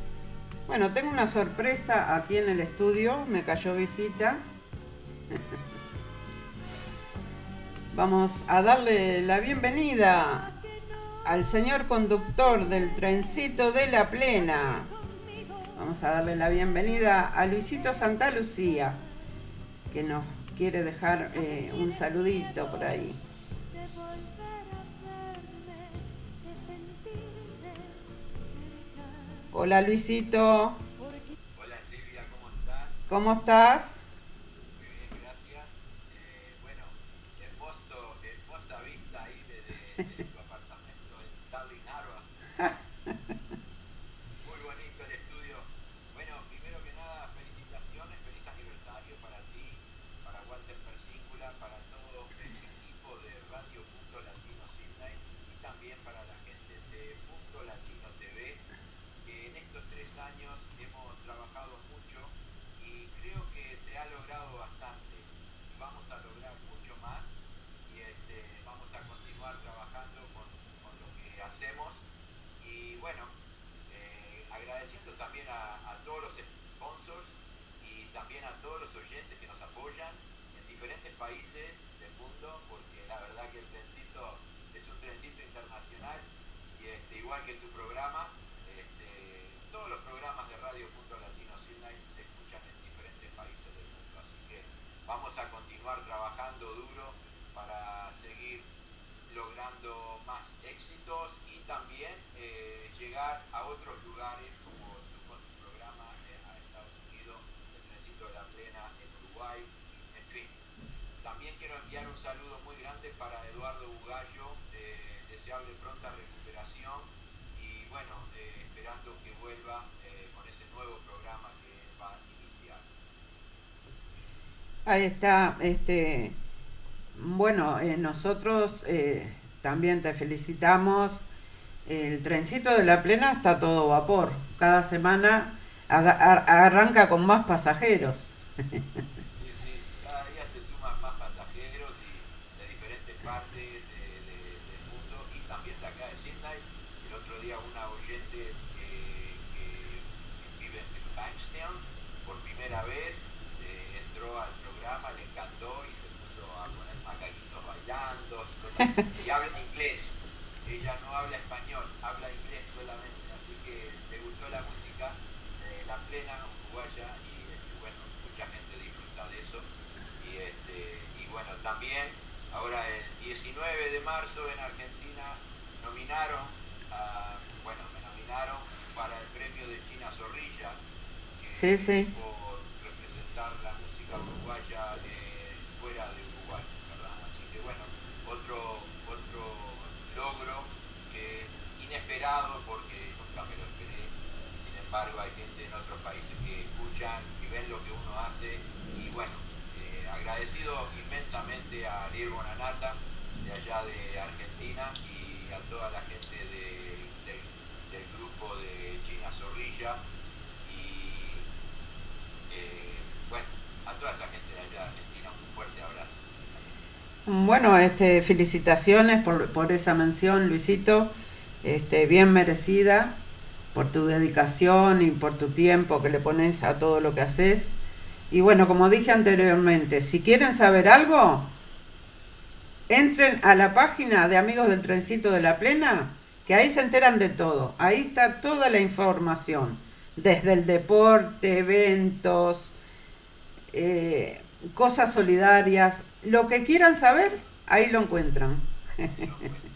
Bueno, tengo una sorpresa aquí en el estudio, me cayó visita. <laughs> Vamos a darle la bienvenida al señor conductor del trencito de la plena. Vamos a darle la bienvenida a Luisito Santa Lucía, que nos quiere dejar eh, un saludito por ahí. Hola Luisito. Hola Silvia, ¿cómo estás? ¿Cómo estás? Muy bien, gracias. Eh, bueno, hermoso, hermosa vista ahí desde tu apartamento en Darling Harbour. Muy bonito el estudio. Bueno, primero que nada, felicitaciones, feliz aniversario para ti, para Walter Persícula, para todo el equipo de Radio Punto Latino Sydney y también para la gente de Punto Latino TV que en estos tres años hemos trabajado mucho y creo que se ha que tu programa, este, todos los programas de Radio Punto Latino Sydney se escuchan en diferentes países del mundo, así que vamos a continuar trabajando duro para seguir logrando más éxitos y también eh, llegar a otros lugares como tu programa eh, a Estados Unidos, el Trencito de la Plena en Uruguay, en fin. También quiero enviar un saludo muy grande para Eduardo Bugallo, eh, deseable pronta recuperación bueno, eh, esperando que vuelva eh, con ese nuevo programa que va a iniciar. Ahí está, este, bueno, eh, nosotros eh, también te felicitamos. El trencito de la plena está todo vapor. Cada semana arranca con más pasajeros. <laughs> Cada día se suman más pasajeros y de diferentes partes de- de- del mundo y también de acá de Sydney. El otro día una oyente que, que vive en Bankstown por primera vez se entró al programa, le encantó y se puso a poner macaquitos bailando <laughs> y, habla inglés. Ella no habla español, habla inglés solamente, así que le gustó la música de la plena uruguaya y este, bueno, mucha gente disfruta de eso. Y, este, y bueno, también ahora el 19 de marzo en Argentina nominaron, a- bueno, me nominaron para el premio de China Zorrilla, que Sí, sí. por representar la música uruguaya eh, fuera de Uruguay, ¿verdad? Así que bueno, otro, otro logro que porque nunca me lo esperé. Sin embargo, hay gente en otros países que escuchan y ven lo que uno hace y bueno, eh, agradecido inmensamente a Ariel Bonanata de allá de Argentina y a toda la gente de- del- del grupo de China Zorrilla y eh, bueno, a toda esa gente de allá de Argentina un fuerte abrazo. Bueno, este, felicitaciones por, por esa mención, Luisito. Este, bien merecida por tu dedicación y por tu tiempo que le pones a todo lo que haces. Y bueno, como dije anteriormente, si quieren saber algo, entren a la página de Amigos del Trencito de la Plena, que ahí se enteran de todo. Ahí está toda la información, desde el deporte, eventos, eh, cosas solidarias, lo que quieran saber, ahí lo encuentran. <laughs>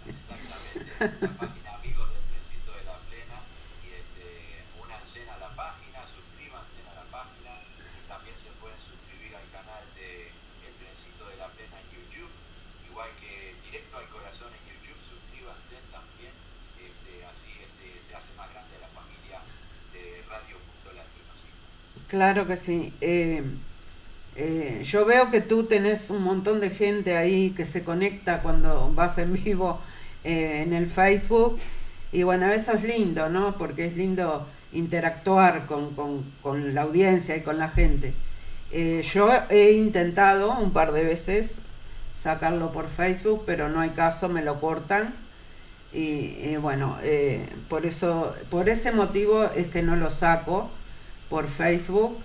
La página Amigos del Trencito de la Plena y este, únanse a la página, suscríbanse a la página y también se pueden suscribir al canal de El Trencito de la Plena en YouTube, igual que Directo al Corazón en YouTube, suscríbanse también, este, así este, se hace más grande la familia de Radio Punto Latino. ¿sí? Claro que sí. Eh, eh, yo veo que tú tenés un montón de gente ahí que se conecta cuando vas en vivo eh, en el Facebook. Y bueno, eso es lindo, ¿no? Porque es lindo interactuar con, con- la audiencia y con la gente. Yo he intentado un par de veces sacarlo por Facebook, pero no hay caso, me lo cortan. Y, y bueno, por eso, por ese motivo es que no lo saco por Facebook,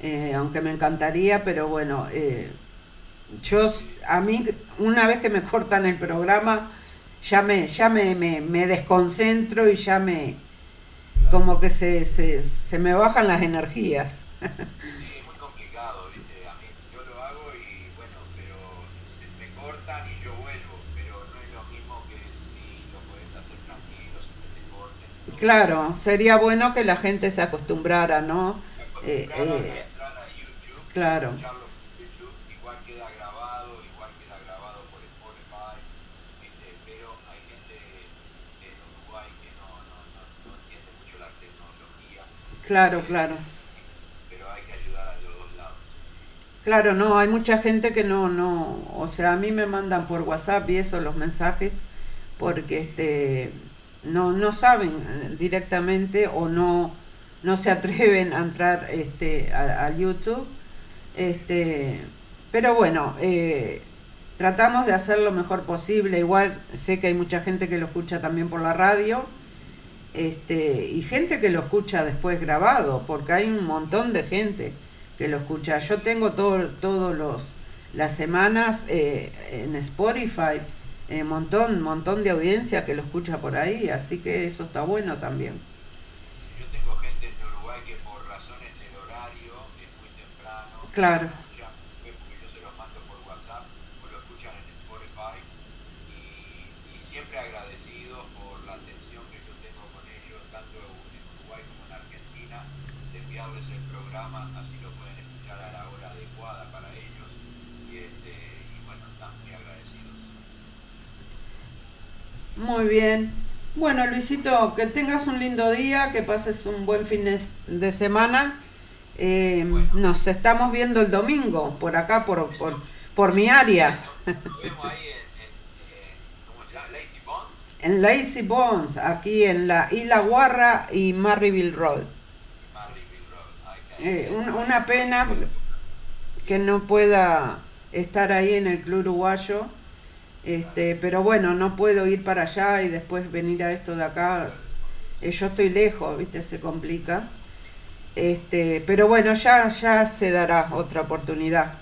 eh, aunque me encantaría, pero bueno, eh, yo a mí una vez que me cortan el programa ya me ya me, me, me desconcentro y ya me como que se, se, se me bajan las energías. <laughs> Claro, sería bueno que la gente se acostumbrara, ¿no? Eh, eh, a entrar a YouTube, claro. escucharlo por YouTube, igual queda grabado, igual queda grabado por Spotify, ¿viste? Pero hay gente en Uruguay que no, no, no, no entiende mucho la tecnología, claro, claro. pero hay que ayudar a los dos lados. Claro, no, hay mucha gente que no, no, o sea, a mí me mandan por WhatsApp y eso los mensajes porque este no, no saben eh, directamente o no, no se <laughs> atreven a entrar este a, YouTube. Este, pero bueno, eh, tratamos de hacer lo mejor posible. Igual sé que hay mucha gente que lo escucha también por la radio. Este, y gente que lo escucha después grabado, porque hay un montón de gente que lo escucha. Yo tengo todo, todos los las semanas eh, en Spotify eh, montón, montón de audiencia que lo escucha por ahí, así que eso está bueno también. Yo tengo gente en Uruguay que por razones del horario es muy temprano. Claro. escuchan, porque yo se los mando por WhatsApp o lo escuchan en Spotify y, y siempre agradecidos por la atención que yo tengo con ellos, tanto en Uruguay como en Argentina, de enviarles el programa, así lo pueden escuchar a la hora adecuada para ellos y, este, y bueno, están muy agradecidos. Muy bien. Bueno, Luisito, que tengas un lindo día, que pases un buen fin de- semana. Eh, Nos estamos viendo el domingo, por acá, por, por, por mi área. Ahí en. Lazy Bond. En Lazy Bones, aquí en la Isla Guarra y Marryville Road. Eh, un- una pena que no pueda estar ahí en el club uruguayo, este, pero bueno, no puedo ir para allá y después venir a esto de acá. eh, yo estoy lejos, viste, se complica. Este, pero bueno, ya, ya se dará otra oportunidad.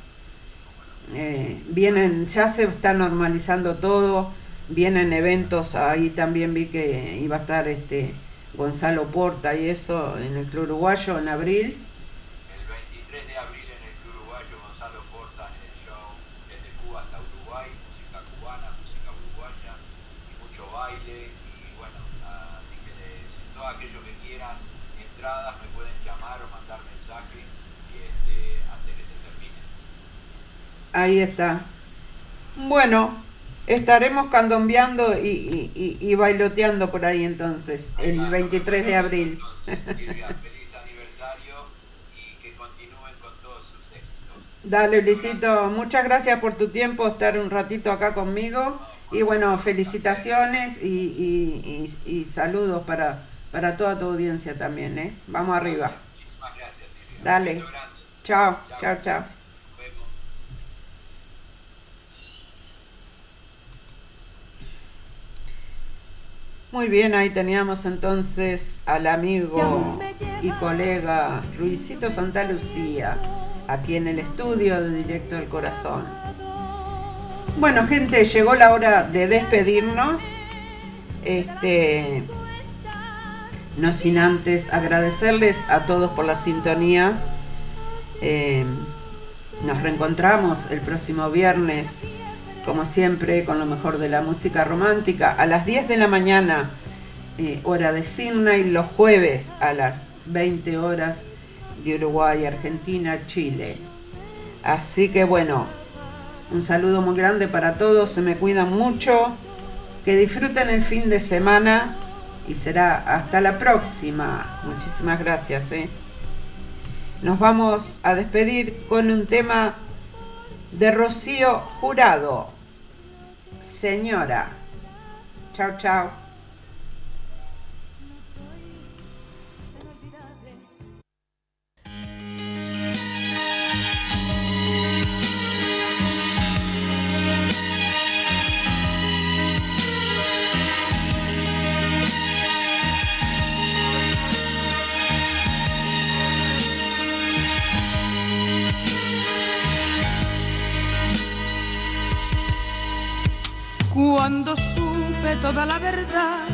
Eh, vienen, ya se está normalizando todo, vienen eventos, ahí también vi que iba a estar este Gonzalo Porta y eso en el Club Uruguayo en abril. El 23 de abril en el Club Uruguayo, Gonzalo Porta en el show desde Cuba hasta Uruguay, música cubana, música uruguaya y mucho baile. Y bueno, así que les- todos aquellos que quieran entradas me pueden llamar o mandar mensaje y este, antes que se termine. Ahí está. Bueno, estaremos candombeando y, y- y- y bailoteando por ahí entonces, el 23 de abril. Silvia, feliz aniversario y que continúen con todos sus éxitos. Dale, Luisito, muchas gracias por tu tiempo, estar un ratito acá conmigo. Y bueno, felicitaciones y, y- y- y saludos para, para toda tu audiencia también, ¿eh? Vamos arriba. Dale. Chao, chao, chao. Muy bien, ahí teníamos entonces al amigo y colega Luisito Santa Lucía, aquí en el estudio de Directo del Corazón. Bueno, gente, llegó la hora de despedirnos. Este, no sin antes agradecerles a todos por la sintonía. Eh, nos reencontramos el próximo viernes, como siempre, con lo mejor de la música romántica, a las 10 de la mañana, eh, hora de Sydney, los jueves a las 20 horas de Uruguay, Argentina, Chile. Así que bueno, un saludo muy grande para todos, se me cuidan mucho, que disfruten el fin de semana y será hasta la próxima. Muchísimas gracias. ¿eh? Nos vamos a despedir con un tema de Rocío Jurado. Señora. Chao, chao. Cuando supe toda la verdad,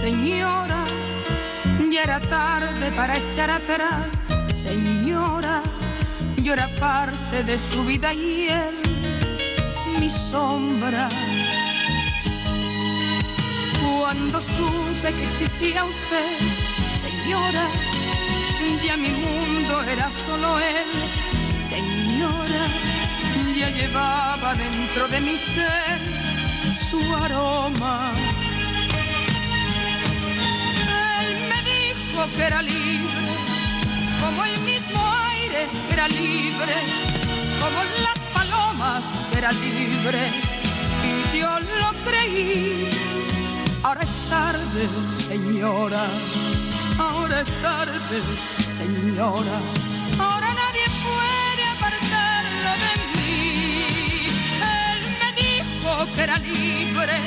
señora, ya era tarde para echar atrás, señora, yo era parte de su vida y él, mi sombra. Cuando supe que existía usted, señora, ya mi mundo era solo él, señora, ya llevaba dentro de mi ser su aroma. Él me dijo que era libre, como el mismo aire que era libre, como las palomas que era libre, y yo lo creí. Ahora es tarde, señora, ahora es tarde, señora, ahora nadie puede apartarlo de mí. Que era libre,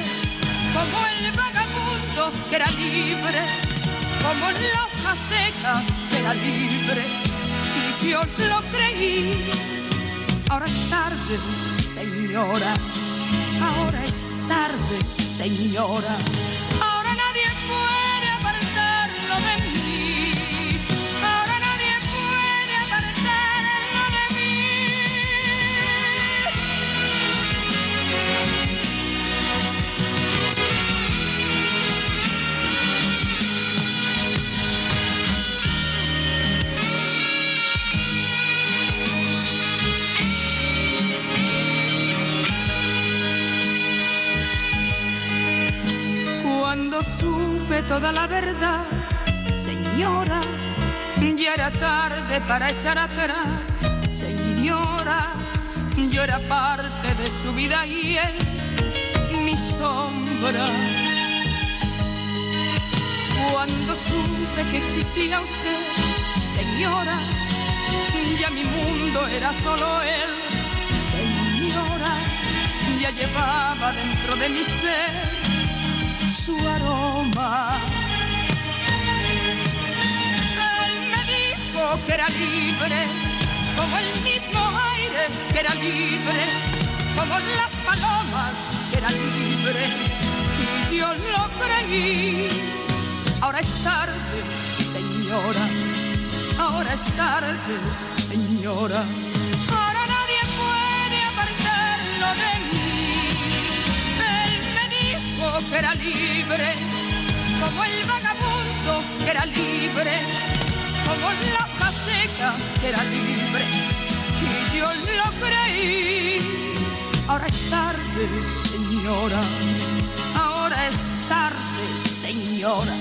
como el vagabundo que era libre, como la hoja seca que era libre, y yo lo creí. Ahora es tarde, señora, ahora es tarde, señora. Ahora nadie puede toda la verdad, señora, ya era tarde para echar atrás. Señora, yo era parte de su vida y él, mi sombra. Cuando supe que existía usted, señora, ya mi mundo era solo él. Señora, ya llevaba dentro de mi ser su aroma. Que era libre, como el mismo aire que era libre, como las palomas que era libre, y yo lo creí. Ahora es tarde, señora, ahora es tarde, señora. Ahora nadie puede apartarlo de mí. Él me dijo que era libre, como el vagabundo que era libre, como la hoja seca que era libre, y yo lo creí. Ahora es tarde, señora, ahora es tarde, señora,